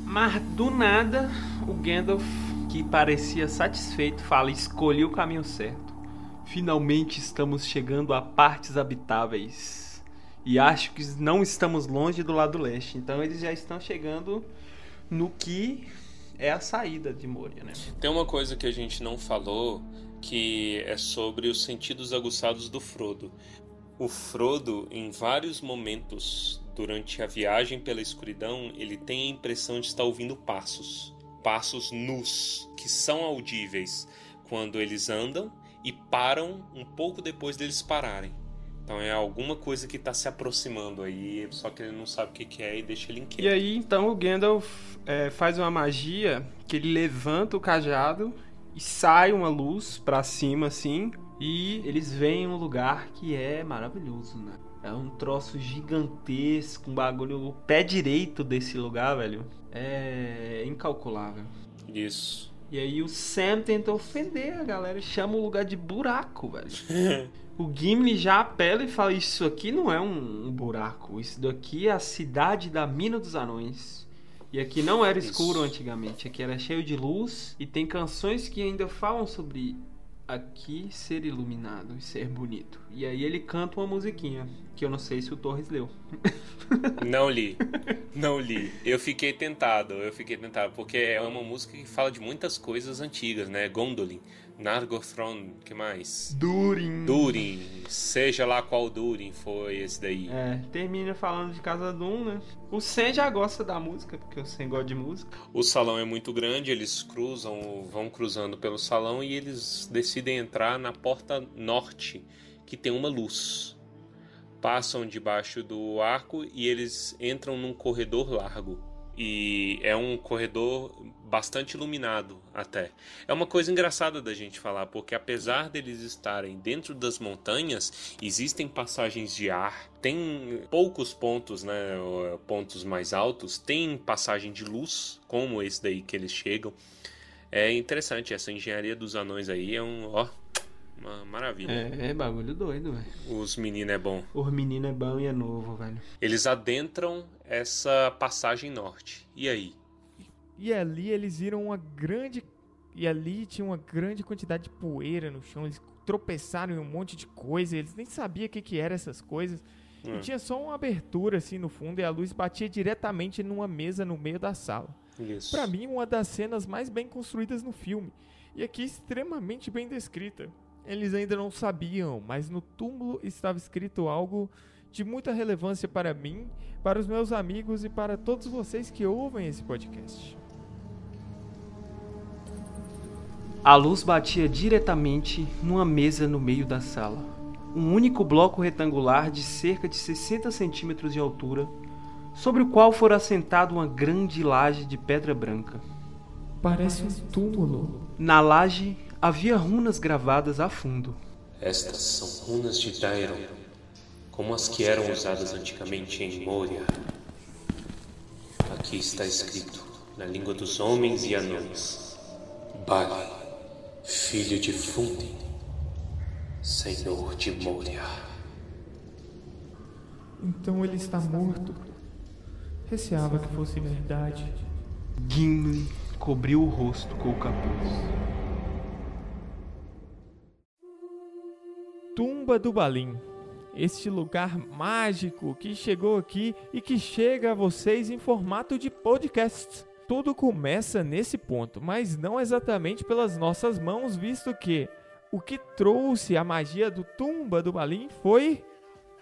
Mas do nada, o Gandalf, que parecia satisfeito, fala: escolhi o caminho certo. Finalmente estamos chegando a partes habitáveis. E acho que não estamos longe do lado leste. Então eles já estão chegando no que é a saída de Moria, né? Tem uma coisa que a gente não falou que é sobre os sentidos aguçados do Frodo. O Frodo, em vários momentos durante a viagem pela escuridão, ele tem a impressão de estar ouvindo passos. Passos nus, que são audíveis quando eles andam e param um pouco depois deles pararem. Então é alguma coisa que está se aproximando aí, só que ele não sabe o que que é e deixa ele inquieto. E aí, então, o Gandalf é, faz uma magia que ele levanta o cajado e sai uma luz pra cima, assim, e eles veem um lugar que é maravilhoso, né? É um troço gigantesco, um bagulho. O pé direito desse lugar, velho, é incalculável. Isso. E aí o Sam tenta ofender a galera e chama o lugar de buraco, velho. O Gimli já apela e fala: Isso aqui não é um, um buraco, isso daqui é a cidade da Mina dos Anões. E aqui não era escuro Isso. antigamente, aqui era cheio de luz e tem canções que ainda falam sobre aqui ser iluminado e ser bonito. E aí ele canta uma musiquinha que eu não sei se o Torres leu. Não li. Não li. Eu fiquei tentado, eu fiquei tentado, porque é uma música que fala de muitas coisas antigas, né? Gondolin, Nargothrond, que mais? Durin. Durin, seja lá qual Durin foi esse daí. É, termina falando de Casa Doom, né? O Sam já gosta da música, porque o Sam gosta de música. O salão é muito grande, eles cruzam, vão cruzando pelo salão e eles decidem entrar na porta norte, que tem uma luz. Passam debaixo do arco e eles entram num corredor largo. E é um corredor bastante iluminado até. É uma coisa engraçada da gente falar, porque apesar deles estarem dentro das montanhas, existem passagens de ar, tem poucos pontos, né, pontos mais altos, tem passagem de luz, como esse daí que eles chegam. É interessante, essa engenharia dos anões aí é um, ó, uma maravilha. É, é bagulho doido, velho. Os meninos é bom. O menino é bom e é novo, velho. Eles adentram essa passagem norte. E aí? E ali eles viram uma grande. E ali tinha uma grande quantidade de poeira no chão. Eles tropeçaram em um monte de coisa. Eles nem sabiam o que, que eram essas coisas. Hum. E tinha só uma abertura assim no fundo. E a luz batia diretamente numa mesa no meio da sala. Isso. Pra mim, uma das cenas mais bem construídas no filme. E aqui extremamente bem descrita. Eles ainda não sabiam, mas no túmulo estava escrito algo de muita relevância para mim, para os meus amigos e para todos vocês que ouvem esse podcast. A luz batia diretamente numa mesa no meio da sala. Um único bloco retangular de cerca de 60 centímetros de altura, sobre o qual fora assentada uma grande laje de pedra branca. Parece um túmulo. Na laje havia runas gravadas a fundo. Estas são runas de Dairon, como as que eram usadas antigamente em Moria. Aqui está escrito, na língua dos homens e anões: Bali, filho de Fundin, senhor de Moria. Então ele está morto. Receava que fosse verdade. Gimli cobriu o rosto com o capuz. Tumba do Balim. Este lugar mágico que chegou aqui e que chega a vocês em formato de podcast. Tudo começa nesse ponto, mas não exatamente pelas nossas mãos, visto que o que trouxe a magia do Tumba do Balim foi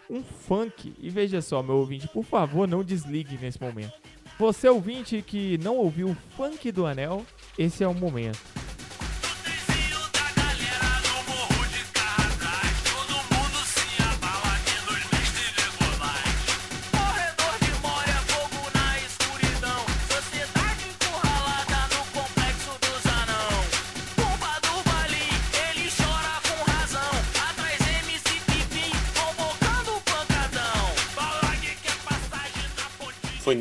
um funk. E veja só, meu ouvinte, por favor, não desligue nesse momento. Você ouvinte que não ouviu o funk do Anel, esse é o momento.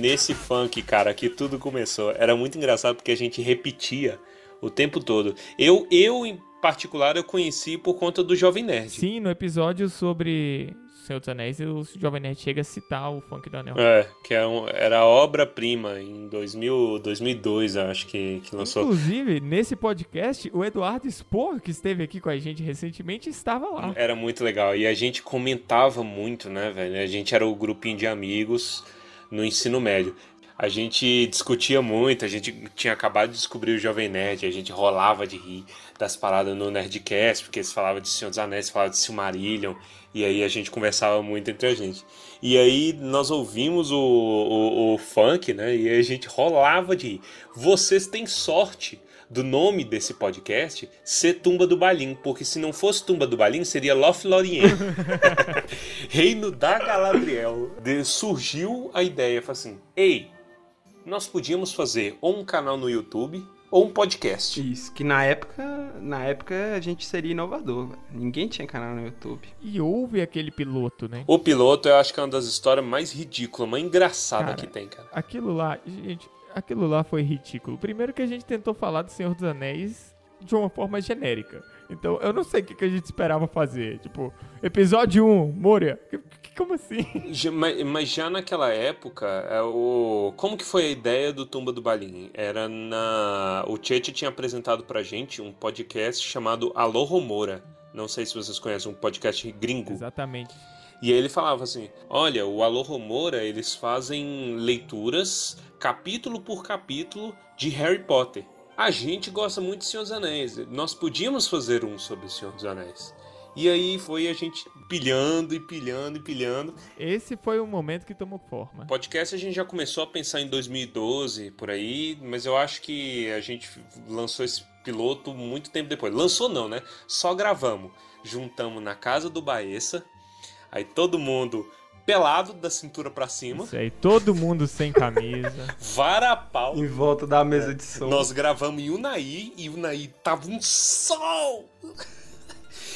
Nesse funk, cara, que tudo começou. Era muito engraçado porque a gente repetia o tempo todo. Eu, eu em particular, eu conheci por conta do Jovem Nerd. Sim, no episódio sobre Senhor dos Anéis, o Jovem Nerd chega a citar o funk do Anel. É, que é um- era obra-prima em 2000, 2002, eu acho que, que lançou. Inclusive, nesse podcast, o Eduardo Spor, que esteve aqui com a gente recentemente, estava lá. Era muito legal. E a gente comentava muito, né, velho? A gente era o grupinho de amigos no ensino médio. A gente discutia muito, a gente tinha acabado de descobrir o Jovem Nerd, a gente rolava de rir das paradas no Nerdcast, porque eles falavam de Senhor dos Anéis, falavam de Silmarillion, e aí a gente conversava muito entre a gente. E aí nós ouvimos o, o, o funk, né, e a gente rolava de rir. Vocês têm sorte do nome desse podcast ser Tumba do Balim, porque se não fosse Tumba do Balim, seria Lothlórien. Reino da Galadriel. De- surgiu a ideia, falou assim, ei, nós podíamos fazer ou um canal no YouTube ou um podcast. Isso, que na época, na época a gente seria inovador. Ninguém tinha canal no YouTube. E houve aquele piloto, né? O piloto eu acho que é uma das histórias mais ridículas, mais engraçadas Cara, que tem, cara. Aquilo lá, gente, aquilo lá foi ridículo. Primeiro que a gente tentou falar do Senhor dos Anéis de uma forma genérica. Então, eu não sei o que, que a gente esperava fazer. Tipo, episódio 1, Moria. Como assim? Mas, mas já naquela época, é, o... como que foi a ideia do Tumba do Balim? Era na... O Tchete tinha apresentado pra gente um podcast chamado Alô Romora. Não sei se vocês conhecem, um podcast gringo. Exatamente. E aí ele falava assim: Olha, o Alô Romora, eles fazem leituras, capítulo por capítulo, de Harry Potter. A gente gosta muito de Senhor dos Anéis. Nós podíamos fazer um sobre o Senhor dos Anéis. E aí foi a gente pilhando e pilhando e pilhando. Esse foi o momento que tomou forma. Podcast a gente já começou a pensar em 2012, por aí, mas eu acho que a gente lançou esse piloto muito tempo depois. Lançou não, né? Só gravamos. Juntamos na casa do Baessa, aí todo mundo pelado da cintura pra cima, Isso aí, todo mundo sem camisa. varapau. Em volta da mesa de som. Nós gravamos em Unai e Unai tava um sol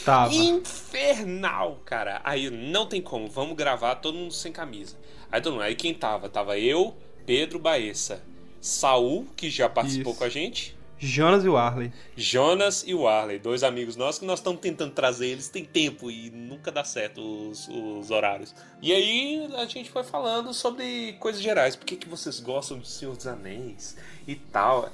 Tava. infernal, cara. Aí não tem como, vamos gravar todo mundo sem camisa. Aí todo mundo, aí quem tava? Tava eu, Pedro Baessa, Saul, que já participou Isso. com a gente, Jonas e o Arley. Jonas e o Arley, dois amigos nossos que nós estamos tentando trazer eles tem tempo e nunca dá certo os, os horários. E aí a gente foi falando sobre coisas gerais, por que, que vocês gostam do Senhor dos Anéis e tal.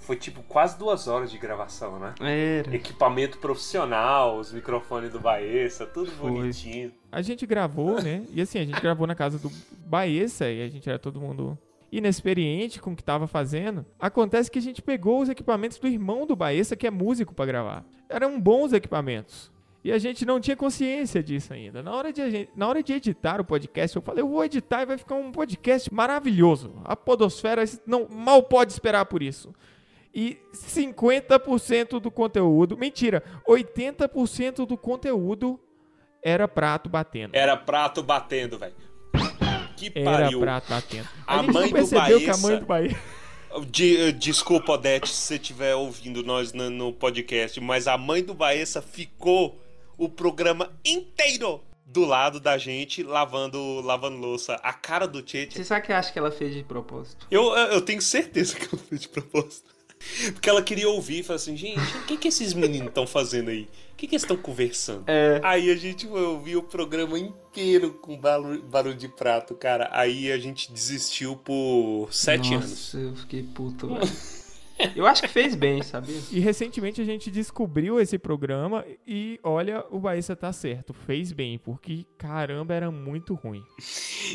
Foi tipo quase duas horas de gravação, né? Era. Equipamento profissional, os microfones do Baessa, tudo Foi. bonitinho. A gente gravou, né? E assim, a gente gravou na casa do Baessa e a gente era todo mundo inexperiente com o que tava fazendo. Acontece que a gente pegou os equipamentos do irmão do Baessa, que é músico, pra gravar. Eram bons equipamentos. E a gente não tinha consciência disso ainda. Na hora, de gente- na hora de editar o podcast, eu falei, eu vou editar e vai ficar um podcast maravilhoso. A podosfera não mal pode esperar por isso. E 50% do conteúdo, mentira, 80% do conteúdo era prato batendo. Era prato batendo, velho. Que Era pariu. prato batendo. A, A gente mãe do que a Baessa- mãe do. De- desculpa, Odete, se você estiver ouvindo nós no, no podcast, mas a mãe do Baessa ficou o programa inteiro do lado da gente lavando, lavando louça. A cara do Tchê. Você sabe que eu acho que ela fez de propósito? Eu, eu tenho certeza que ela fez de propósito. Porque ela queria ouvir e falar assim, gente, o que, que esses meninos estão fazendo aí? O que, que eles estão conversando? É. Aí a gente foi ouvir o programa inteiro com barulho, barulho de prato, cara. Aí a gente desistiu por sete anos. Nossa, eu fiquei puto, velho. Eu acho que fez bem, sabia? E recentemente a gente descobriu esse programa e olha, o Baissa tá certo, fez bem, porque caramba, era muito ruim.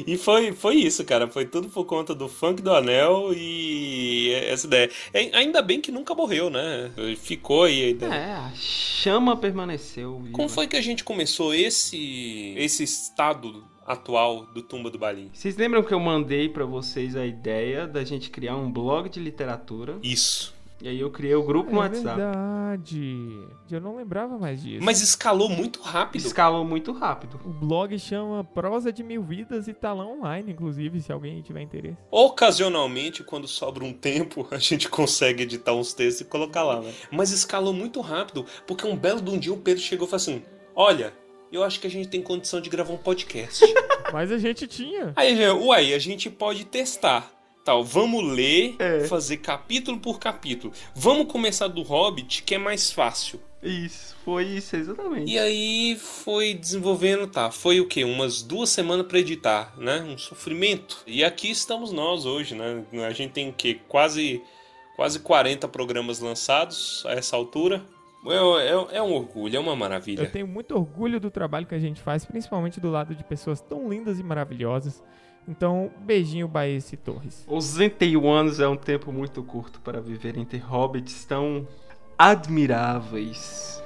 E foi, foi isso, cara. Foi tudo por conta do funk do anel e essa ideia. É, Ainda bem que nunca morreu, né? Ficou aí a ideia. É, a chama permaneceu. viva. Como foi que a gente começou esse, esse estado atual do Tumba do Balim? Vocês lembram que eu mandei pra vocês a ideia da gente criar um blog de literatura? Isso. E aí eu criei o grupo no é WhatsApp. verdade. Eu não lembrava mais disso. Mas escalou muito rápido. Escalou muito rápido. O blog chama Prosa de Mil Vidas e tá lá online, inclusive, se alguém tiver interesse. Ocasionalmente, quando sobra um tempo, a gente consegue editar uns textos e colocar lá, né? Mas escalou muito rápido, porque um belo de um dia o Pedro chegou e falou assim: Olha, eu acho que a gente tem condição de gravar um podcast. Mas a gente tinha. Aí, já, uai, a gente pode testar. Tal, vamos ler, É. fazer capítulo por capítulo. Vamos começar do Hobbit, que é mais fácil. Isso, foi isso, exatamente. E aí foi desenvolvendo, tá? Foi o quê? Umas duas semanas pra editar, né? Um sofrimento. E aqui estamos nós hoje, né? A gente tem o quê? Quase, quase 40 programas lançados a essa altura. É, é- é um orgulho, é uma maravilha. Eu tenho muito orgulho do trabalho que a gente faz, principalmente do lado de pessoas tão lindas e maravilhosas. Então, beijinho, Baez e Torres. Os 61 anos é um tempo muito curto para viver entre hobbits tão admiráveis.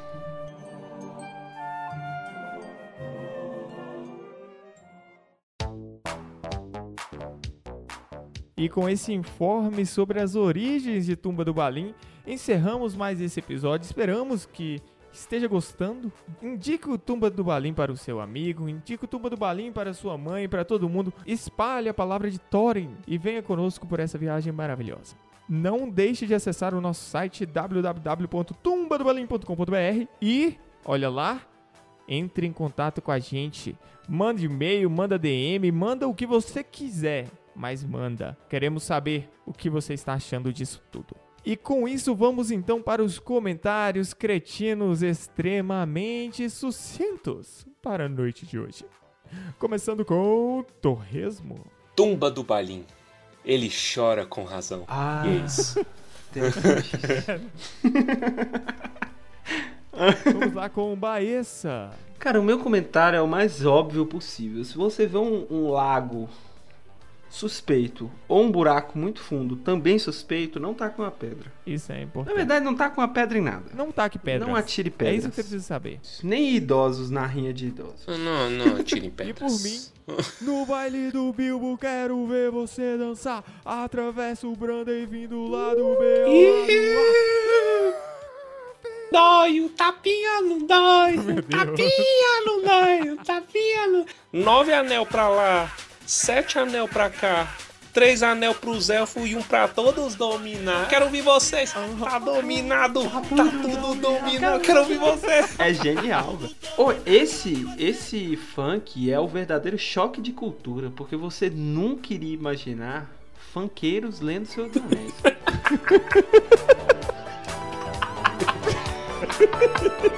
E com esse informe sobre as origens de Tumba do Balim, encerramos mais esse episódio. Esperamos que esteja gostando. Indique o Tumba do Balim para o seu amigo, indique o Tumba do Balim para sua mãe, para todo mundo. Espalhe a palavra de Thorin e venha conosco por essa viagem maravilhosa. Não deixe de acessar o nosso site www.tumbadobalim.com.br e, olha lá, entre em contato com a gente. Manda e-mail, manda DM, manda o que você quiser, mas manda. Queremos saber o que você está achando disso tudo. E com isso vamos então para os comentários cretinos extremamente sucintos para a noite de hoje. Começando com Torresmo. Tumba do Balim. Ele chora com razão. Ah, Isso. interessante. Vamos lá com Baessa. Cara, o meu comentário é o mais óbvio possível. Se você vê um, um lago suspeito ou um buraco muito fundo também suspeito, não tá com uma pedra. Isso é Na importante. verdade, não tá com uma pedra em nada. Não taque pedras. Não atire É pedras. isso que você precisa saber. Nem idosos na rinha de idosos. Não, não, tirem E pedras. por mim, no baile do Bilbo quero ver você dançar. Atravessa o Brandem vindo lá do lado A. Dói, o tapinha não dói, o tapinha não dói, o tapinha não... Nove anel pra lá, sete anel pra cá, três anel pros elfos e um pra todos dominar. Quero ouvir vocês, tá dominado, tá tudo dominado, quero ouvir vocês. É genial, velho. Ô, esse, esse funk é o verdadeiro choque de cultura, porque você nunca iria imaginar funkeiros lendo seus anéis.